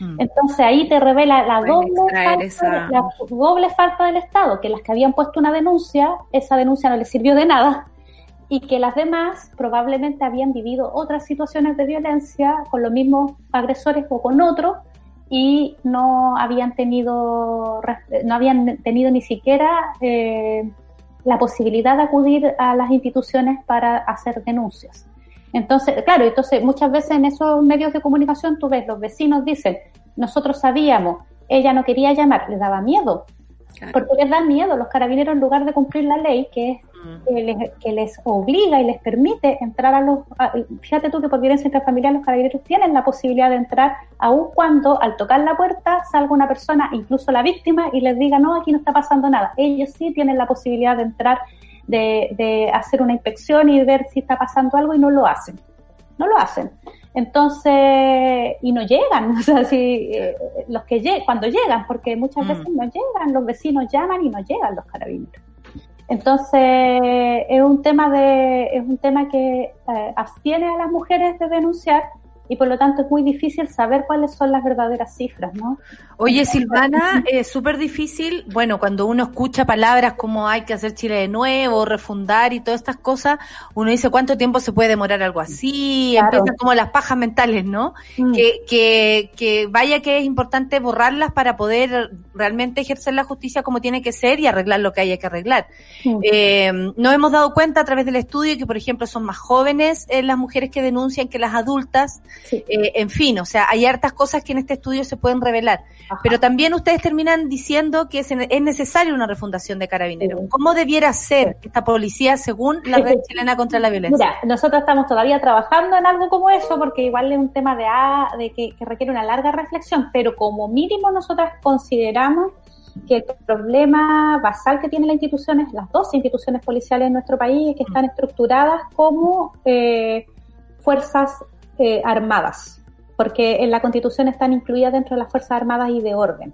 Mm. Entonces ahí te revela la doble, falta, la doble falta del Estado, que las que habían puesto una denuncia, esa denuncia no les sirvió de nada, y que las demás probablemente habían vivido otras situaciones de violencia con los mismos agresores o con otros y no habían tenido no habían tenido ni siquiera eh, la posibilidad de acudir a las instituciones para hacer denuncias. Entonces, claro, entonces muchas veces en esos medios de comunicación tú ves, los vecinos dicen, nosotros sabíamos, ella no quería llamar, le daba miedo. Porque les da miedo, los carabineros en lugar de cumplir la ley, que es mm. que, les, obliga y les permite entrar a los... fíjate tú que por violencia intrafamiliar los carabineros tienen la posibilidad de entrar, aun cuando al tocar la puerta salga una persona, incluso la víctima, y les diga, no, aquí no está pasando nada. Ellos sí tienen la posibilidad de entrar de, hacer una inspección y ver si está pasando algo y no lo hacen. No lo hacen. Entonces, y no llegan, [laughs] o sea, si, eh, los que llegan, cuando llegan, porque muchas mm. veces no llegan, los vecinos llaman y no llegan los carabineros. Entonces, es un tema de, es un tema que eh, abstiene a las mujeres de denunciar y por lo tanto es muy difícil saber cuáles son las verdaderas cifras, ¿no? Oye, Silvana, [laughs] es súper difícil, bueno, cuando uno escucha palabras como hay que hacer Chile de nuevo, refundar y todas estas cosas, uno dice cuánto tiempo se puede demorar algo así, empiezan como las pajas mentales, ¿no? Mm. Que, que, que vaya que es importante borrarlas para poder realmente ejercer la justicia como tiene que ser y arreglar lo que haya que arreglar. Mm. Eh, nos hemos dado cuenta a través del estudio que, por ejemplo, son más jóvenes eh, las mujeres que denuncian que las adultas. Eh, en fin, o sea, hay hartas cosas que en este estudio se pueden revelar. Pero también ustedes terminan diciendo que es, es necesaria una refundación de carabineros. ¿Cómo debiera ser esta policía según la red [laughs] chilena contra la violencia? Mira, nosotros estamos todavía trabajando en algo como eso porque igual es un tema de, a, de que, que requiere una larga reflexión, pero como mínimo nosotras consideramos que el problema basal que tiene la institución es las dos instituciones policiales en nuestro país que están estructuradas como eh, fuerzas eh, armadas, porque en la Constitución están incluidas dentro de las Fuerzas Armadas y de orden.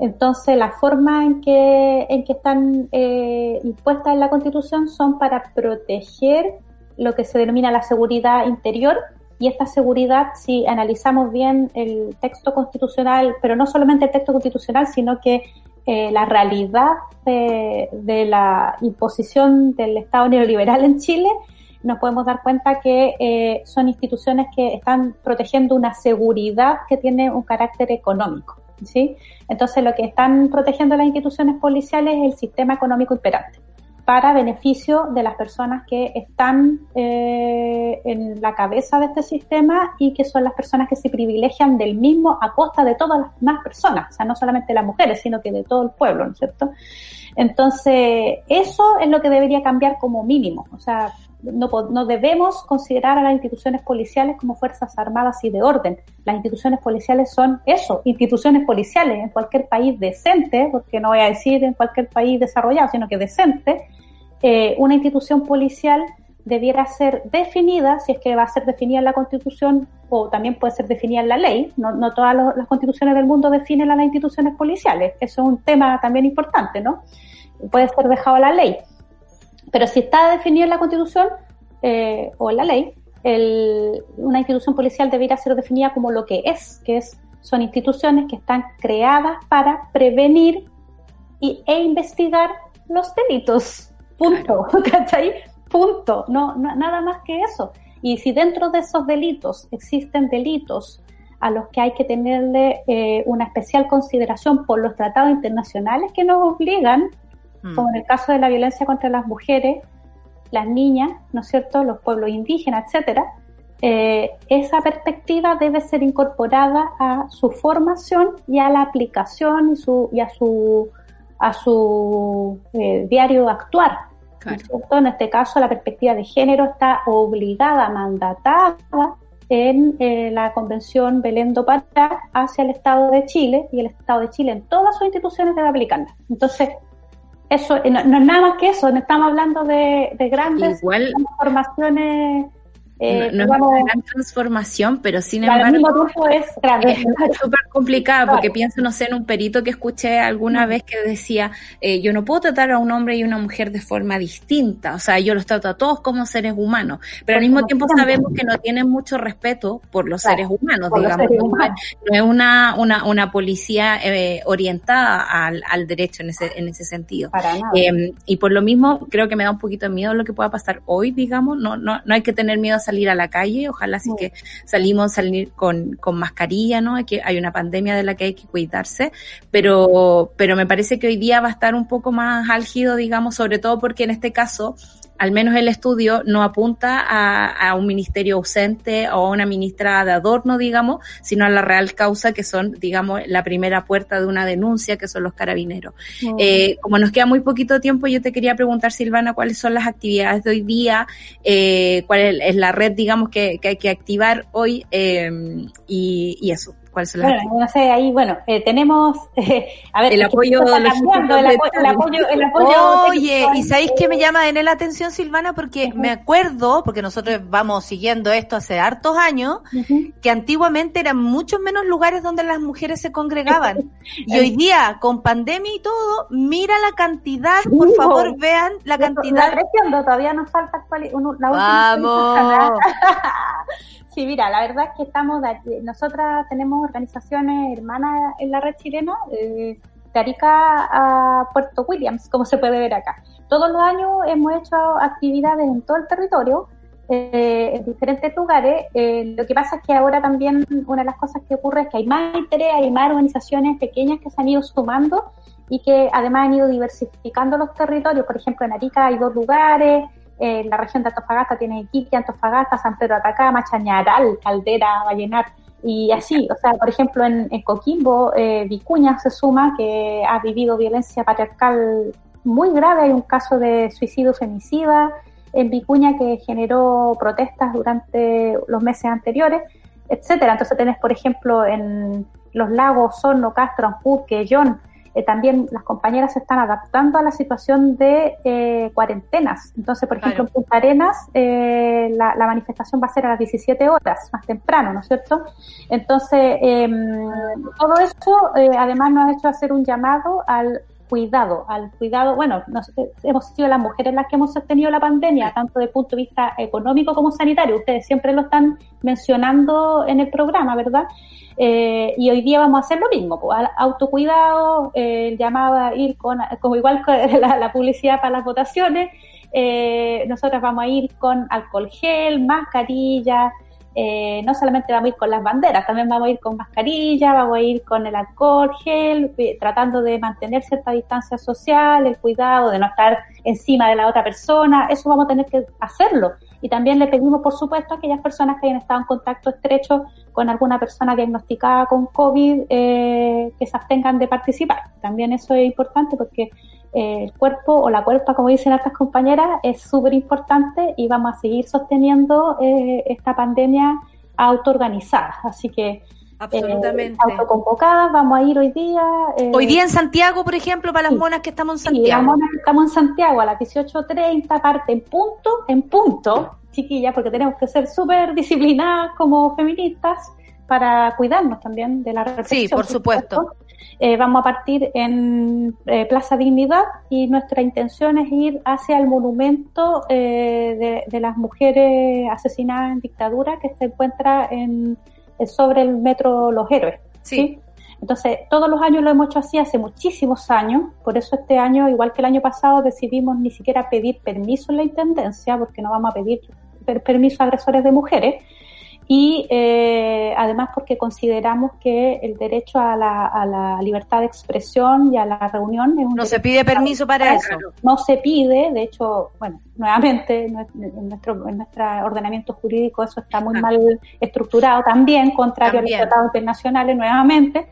Entonces, la forma en que, en que están eh, impuestas en la Constitución son para proteger lo que se denomina la seguridad interior y esta seguridad, si analizamos bien el texto constitucional, pero no solamente el texto constitucional, sino que eh, la realidad de, de, la imposición del Estado neoliberal en Chile, nos podemos dar cuenta que eh, son instituciones que están protegiendo una seguridad que tiene un carácter económico. ¿sí? Entonces, lo que están protegiendo las instituciones policiales es el sistema económico imperante. para beneficio de las personas que están eh, en la cabeza de este sistema y que son las personas que se privilegian del mismo a costa de todas las demás personas, o sea, no solamente las mujeres, sino que de todo el pueblo, ¿no es cierto? Entonces, eso es lo que debería cambiar como mínimo, o sea, no, no debemos considerar a las instituciones policiales como fuerzas armadas y de orden. Las instituciones policiales son eso, instituciones policiales en cualquier país decente, porque no voy a decir en cualquier país desarrollado, sino que decente, eh, una institución policial debiera ser definida, si es que va a ser definida en la Constitución o también puede ser definida en la ley. No, no todas las constituciones del mundo definen a las instituciones policiales. Eso es un tema también importante, ¿no? Puede ser dejado a la ley. Pero si está definido en la Constitución eh, o en la ley, el, una institución policial debiera ser definida como lo que es, que es son instituciones que están creadas para prevenir y, e investigar los delitos. Punto. [laughs] ¿Cachai? Punto. No, nada más que eso. Y si dentro de esos delitos existen delitos a los que hay que tenerle eh, una especial consideración por los tratados internacionales que nos obligan, mm. como en el caso de la violencia contra las mujeres, las niñas, ¿no es cierto?, los pueblos indígenas, etcétera, eh, esa perspectiva debe ser incorporada a su formación y a la aplicación y, su, y a su a su eh, diario actuar. En este caso, la perspectiva de género está obligada, mandatada en eh, la Convención Belén do Pará hacia el Estado de Chile y el Estado de Chile en todas sus instituciones debe aplicarla. Entonces, eso eh, no, es nada más que eso, no estamos hablando de, grandes transformaciones eh, no, es una gran transformación, pero sin embargo es súper [laughs] complicada porque pienso, no sé, en un perito que escuché alguna vez que decía, eh, yo no puedo tratar a un hombre y una mujer de forma distinta, o sea, yo los trato a todos como seres humanos, pero al mismo tiempo sabemos que no tienen mucho respeto por los seres humanos, digamos, no es una, una, una policía eh, orientada al, al, derecho en ese, en ese sentido. Em, y por lo mismo creo que me da un poquito de miedo lo que pueda pasar hoy, digamos, no, no, no hay que tener miedo a salir a la calle, ojalá sí que salimos salir con, con mascarilla, ¿no? Que hay una pandemia de la que hay que cuidarse, pero, pero me parece que hoy día va a estar un poco más álgido, digamos, sobre todo porque en este caso al menos el estudio no apunta a, un ministerio ausente o a una ministra de adorno, digamos, sino a la real causa que son, digamos, la primera puerta de una denuncia, que son los carabineros. Eh, como nos queda muy poquito tiempo, yo te quería preguntar, Silvana, cuáles son las actividades de hoy día, eh, cuál es, la red, digamos, que, hay que activar hoy eh, y eso bueno, no sé, ahí, bueno, eh, tenemos, eh, a ver, el apoyo, el, apoyo, el, apoyo, Oye, ¿y sabéis que me llama en la atención, Silvana? Porque me acuerdo, porque nosotros vamos siguiendo esto hace hartos años, que antiguamente eran muchos menos lugares donde las mujeres se congregaban. [laughs] y hoy día, con pandemia y todo, mira la cantidad, por favor, vean la cantidad. creciendo, todavía nos falta la Vamos. [laughs] Sí, mira, la verdad es que estamos, nosotras tenemos organizaciones hermanas en la red chilena, eh, de Arica a Puerto Williams, como se puede ver acá. Todos los años hemos hecho actividades en todo el territorio, eh, en diferentes lugares. Eh, lo que pasa es que ahora también una de las cosas que ocurre es que hay más interés, hay más organizaciones pequeñas que se han ido sumando y que además han ido diversificando los territorios. Por ejemplo, en Arica hay dos lugares, en la región de Antofagasta tiene Iquique, Antofagasta, San Pedro Atacama, Chañaral, Caldera, Vallenar, y así, o sea, por ejemplo, en, Coquimbo, eh, Vicuña se suma, que ha vivido violencia patriarcal muy grave, hay un caso de suicidio femicida en Vicuña que generó protestas durante los meses anteriores, etcétera. Entonces tenés, por ejemplo, en los lagos Sorno, Castro, Ancud, Quellón, eh, también las compañeras se están adaptando a la situación de eh, cuarentenas. Entonces, por ejemplo, en Punta Arenas eh, la, manifestación va a ser a las 17 horas, más temprano, ¿no es cierto? Entonces, em, todo eso además nos ha hecho hacer un llamado al cuidado, al cuidado, bueno, hemos sido las mujeres las que hemos sostenido la pandemia, tanto desde el punto de vista económico como sanitario, ustedes siempre lo están mencionando en el programa, ¿verdad? Eh, y hoy día vamos a hacer lo mismo, pues, autocuidado, eh, llamado a ir con, como igual [laughs] la, publicidad para las votaciones, eh, nosotras vamos a ir con alcohol gel, mascarilla, eh, no solamente vamos a ir con las banderas, también vamos a ir con mascarilla, vamos a ir con el alcohol, gel, eh, tratando de mantener cierta distancia social, el cuidado de no estar encima de la otra persona, eso vamos a tener que hacerlo. Y también le pedimos, por supuesto, a aquellas personas que hayan estado en contacto estrecho con alguna persona diagnosticada con COVID, eh, que se abstengan de participar. También eso es importante porque el cuerpo o la cuerpa, como dicen estas compañeras, es súper importante y vamos a seguir sosteniendo eh, esta pandemia autoorganizada. Así que Absolutamente. Eh, autoconvocadas, vamos a ir hoy día. Eh, hoy día en Santiago, por ejemplo, para las monas que estamos en Santiago. Sí, las monas que estamos en Santiago a las 18.30, parte en punto, en punto, chiquillas, porque tenemos que ser súper disciplinadas como feministas para cuidarnos también de la represión. Sí, por, supuesto. Eh, vamos a partir en eh, Plaza Dignidad y nuestra intención es ir hacia el monumento eh, de, las mujeres asesinadas en dictadura que se encuentra en, sobre el metro Los Héroes. Sí. Entonces, todos los años lo hemos hecho así hace muchísimos años, por eso este año, igual que el año pasado, decidimos ni siquiera pedir permiso en la Intendencia, porque no vamos a pedir permiso a agresores de mujeres, y eh, además porque consideramos que el derecho a la, a la, libertad de expresión y a la reunión es un no se pide permiso para eso. No se pide de hecho bueno nuevamente en nuestro en nuestro ordenamiento jurídico eso está muy mal estructurado también contrario a los tratados internacionales nuevamente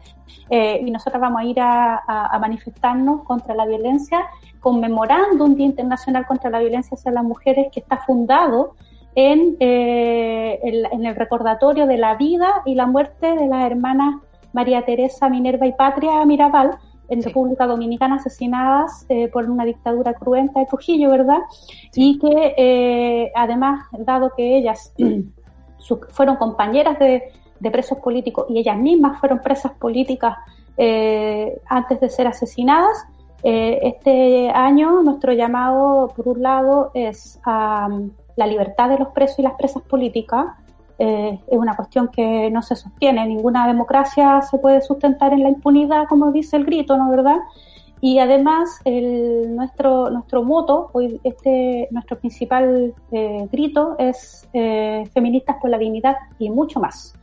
eh, y nosotros vamos a ir a, a, manifestarnos contra la violencia conmemorando un Día Internacional contra la Violencia hacia las Mujeres que está fundado en, eh, el, en el recordatorio de la vida y la muerte de las hermanas María Teresa Minerva y Patria Mirabal en República Dominicana asesinadas eh, por una dictadura cruenta de Trujillo, ¿verdad? Y que eh, además, dado que ellas [clears throat] fueron compañeras de, de, presos políticos y ellas mismas fueron presas políticas eh, antes de ser asesinadas, eh, este año nuestro llamado, por un lado, es a la libertad de los presos y las presas políticas eh, es una cuestión que no se sostiene. Ninguna democracia se puede sustentar en la impunidad, como dice el grito, ¿no verdad? Y además, el, nuestro, nuestro moto, hoy este, nuestro principal eh, grito es eh, feministas por la dignidad y mucho más.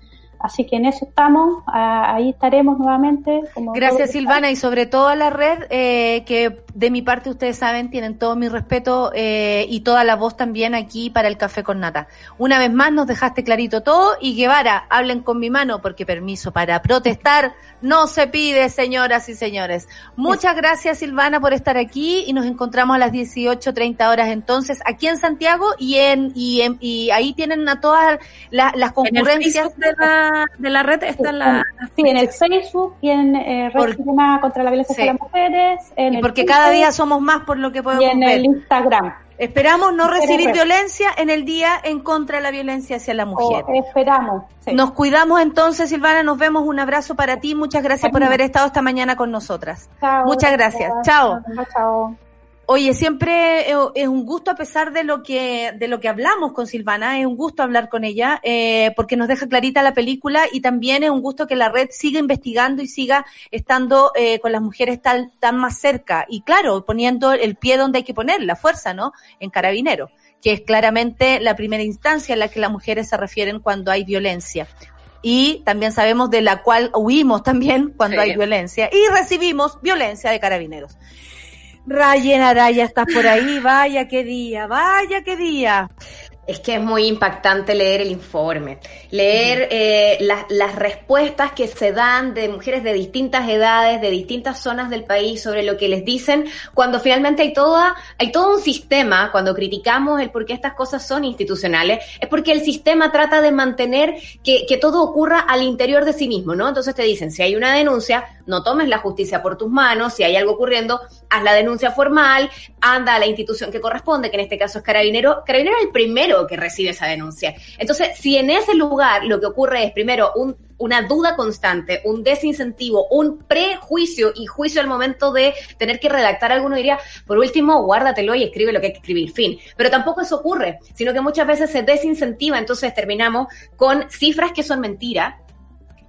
Así que en eso estamos, ahí estaremos nuevamente. Gracias Silvana y sobre todo a la red, eh, que de mi parte ustedes saben, tienen todo mi respeto eh, y toda la voz también aquí para el café con nata. Una vez más nos dejaste clarito todo y Guevara, hablen con mi mano porque permiso para protestar no se pide, señoras y señores. Muchas gracias Silvana por estar aquí y nos encontramos a las 18.30 horas entonces aquí en Santiago y en y, en, y ahí tienen a todas las concurrencias de la de la red está en la... Sí, en el Facebook y en eh, Red contra la Violencia de las Mujeres. y porque cada día somos más por lo que podemos Y en el Instagram. Esperamos no recibir violencia en el día en contra de la violencia hacia la mujer. esperamos. Nos cuidamos entonces, Silvana. Nos vemos. Un abrazo para ti. Muchas gracias por haber estado esta mañana con nosotras. Muchas gracias. Chao. Chao. Oye, siempre es un gusto a pesar de lo que de lo que hablamos con Silvana, es un gusto hablar con ella eh, porque nos deja clarita la película y también es un gusto que la red siga investigando y siga estando eh, con las mujeres tan tan más cerca y claro poniendo el pie donde hay que poner la fuerza, ¿no? En carabinero, que es claramente la primera instancia en la que las mujeres se refieren cuando hay violencia y también sabemos de la cual huimos también cuando hay violencia y recibimos violencia de carabineros. Rayen Araya, estás por ahí, vaya qué día, vaya qué día. Es que es muy impactante leer el informe, leer eh, las respuestas que se dan de mujeres de distintas edades, de distintas zonas del país sobre lo que les dicen, cuando finalmente hay toda, hay todo un sistema, cuando criticamos el por qué estas cosas son institucionales, es porque el sistema trata de mantener que, que todo ocurra al interior de sí mismo, ¿no? Entonces te dicen, si hay una denuncia, no tomes la justicia por tus manos, si hay algo ocurriendo, haz la denuncia formal, anda a la institución que corresponde, que en este caso es Carabinero. Carabinero es el primero que recibe esa denuncia. Entonces, si en ese lugar lo que ocurre es primero un, una duda constante, un desincentivo, un prejuicio y juicio al momento de tener que redactar alguno, diría, por último, guárdatelo y escribe lo que hay que escribir, fin. Pero tampoco eso ocurre, sino que muchas veces se desincentiva, entonces terminamos con cifras que son mentiras,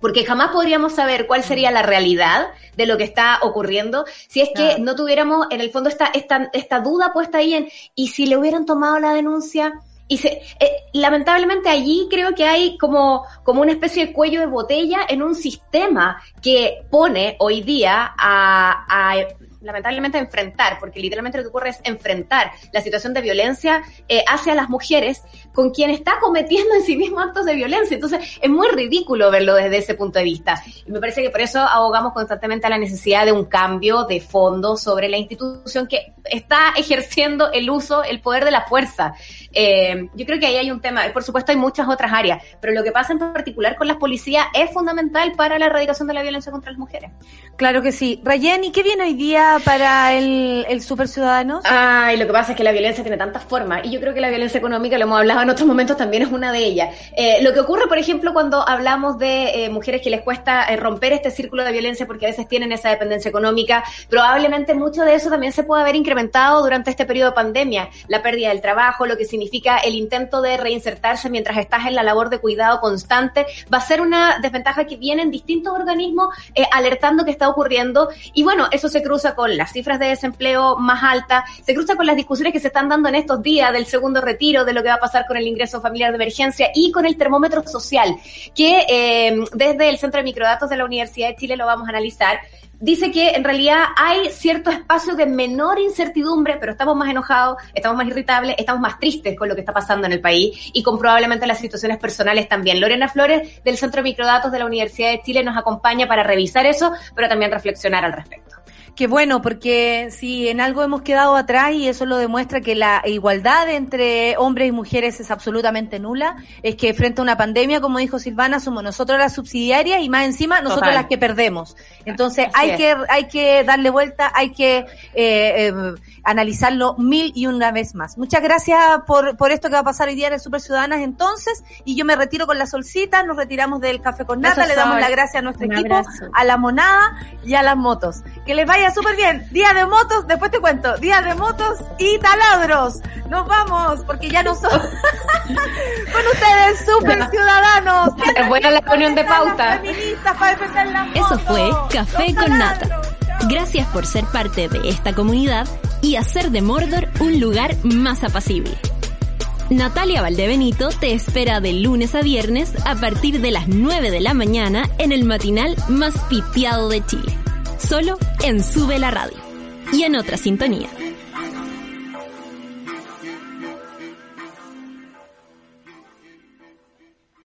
porque jamás podríamos saber cuál sería la realidad de lo que está ocurriendo si es que no tuviéramos en el fondo esta, esta, esta duda puesta ahí en, y si le hubieran tomado la denuncia, y se, eh, lamentablemente allí creo que hay como, como una especie de cuello de botella en un sistema que pone hoy día a, a lamentablemente enfrentar, porque literalmente lo que ocurre es enfrentar la situación de violencia eh, hacia las mujeres con quien está cometiendo en sí mismo actos de violencia. Entonces es muy ridículo verlo desde ese punto de vista. Y me parece que por eso abogamos constantemente a la necesidad de un cambio de fondo sobre la institución que está ejerciendo el uso, el poder de la fuerza. Eh, yo creo que ahí hay un tema, por supuesto hay muchas otras áreas, pero lo que pasa en particular con las policías es fundamental para la erradicación de la violencia contra las mujeres. Claro que sí. Rayen, ¿y qué viene hoy día para el, el Super Ciudadanos? Ay, lo que pasa es que la violencia tiene tantas formas y yo creo que la violencia económica, lo hemos hablado en otros momentos, también es una de ellas. Eh, lo que ocurre, por ejemplo, cuando hablamos de eh, mujeres que les cuesta eh, romper este círculo de violencia porque a veces tienen esa dependencia económica, probablemente mucho de eso también se puede haber incrementado durante este periodo de pandemia. La pérdida del trabajo, lo que significa el intento de reinsertarse mientras estás en la labor de cuidado constante, va a ser una desventaja que vienen distintos organismos alertando que está ocurriendo. Y bueno, eso se cruza con las cifras de desempleo más altas, se cruza con las discusiones que se están dando en estos días del segundo retiro, de lo que va a pasar con el ingreso familiar de emergencia y con el termómetro social, que eh, desde el Centro de Microdatos de la Universidad de Chile lo vamos a analizar dice que en realidad hay cierto espacio de menor incertidumbre, pero estamos más enojados, estamos más irritables, estamos más tristes con lo que está pasando en el país y con probablemente las situaciones personales también. Lorena Flores del Centro de Microdatos de la Universidad de Chile nos acompaña para revisar eso, pero también reflexionar al respecto. Qué bueno, porque si en algo hemos quedado atrás y eso lo demuestra que la igualdad entre hombres y mujeres es absolutamente nula, es que frente a una pandemia, como dijo Silvana, somos nosotros las subsidiarias y más encima nosotros las que perdemos. Entonces hay que hay que darle vuelta, hay que eh, eh, analizarlo mil y una vez más. Muchas gracias por, por esto que va a pasar hoy día en el Super Ciudadanas entonces y yo me retiro con la solcita, nos retiramos del café con nata, le damos la gracia a nuestro equipo, a la monada y a las motos. Que les vaya súper bien. Día de motos, después te cuento. Día de motos y taladros. Nos vamos, porque ya no son. [laughs] Con ustedes, super ciudadanos. Es buena la reunión de pauta. Eso fue Café con Nata. Gracias por ser parte de esta comunidad y hacer de Mordor un lugar más apacible. Natalia Valdebenito te espera de lunes a viernes a partir de las 9 de la mañana en el matinal más pitiado de Chile solo en Sube la Radio y en otra sintonía.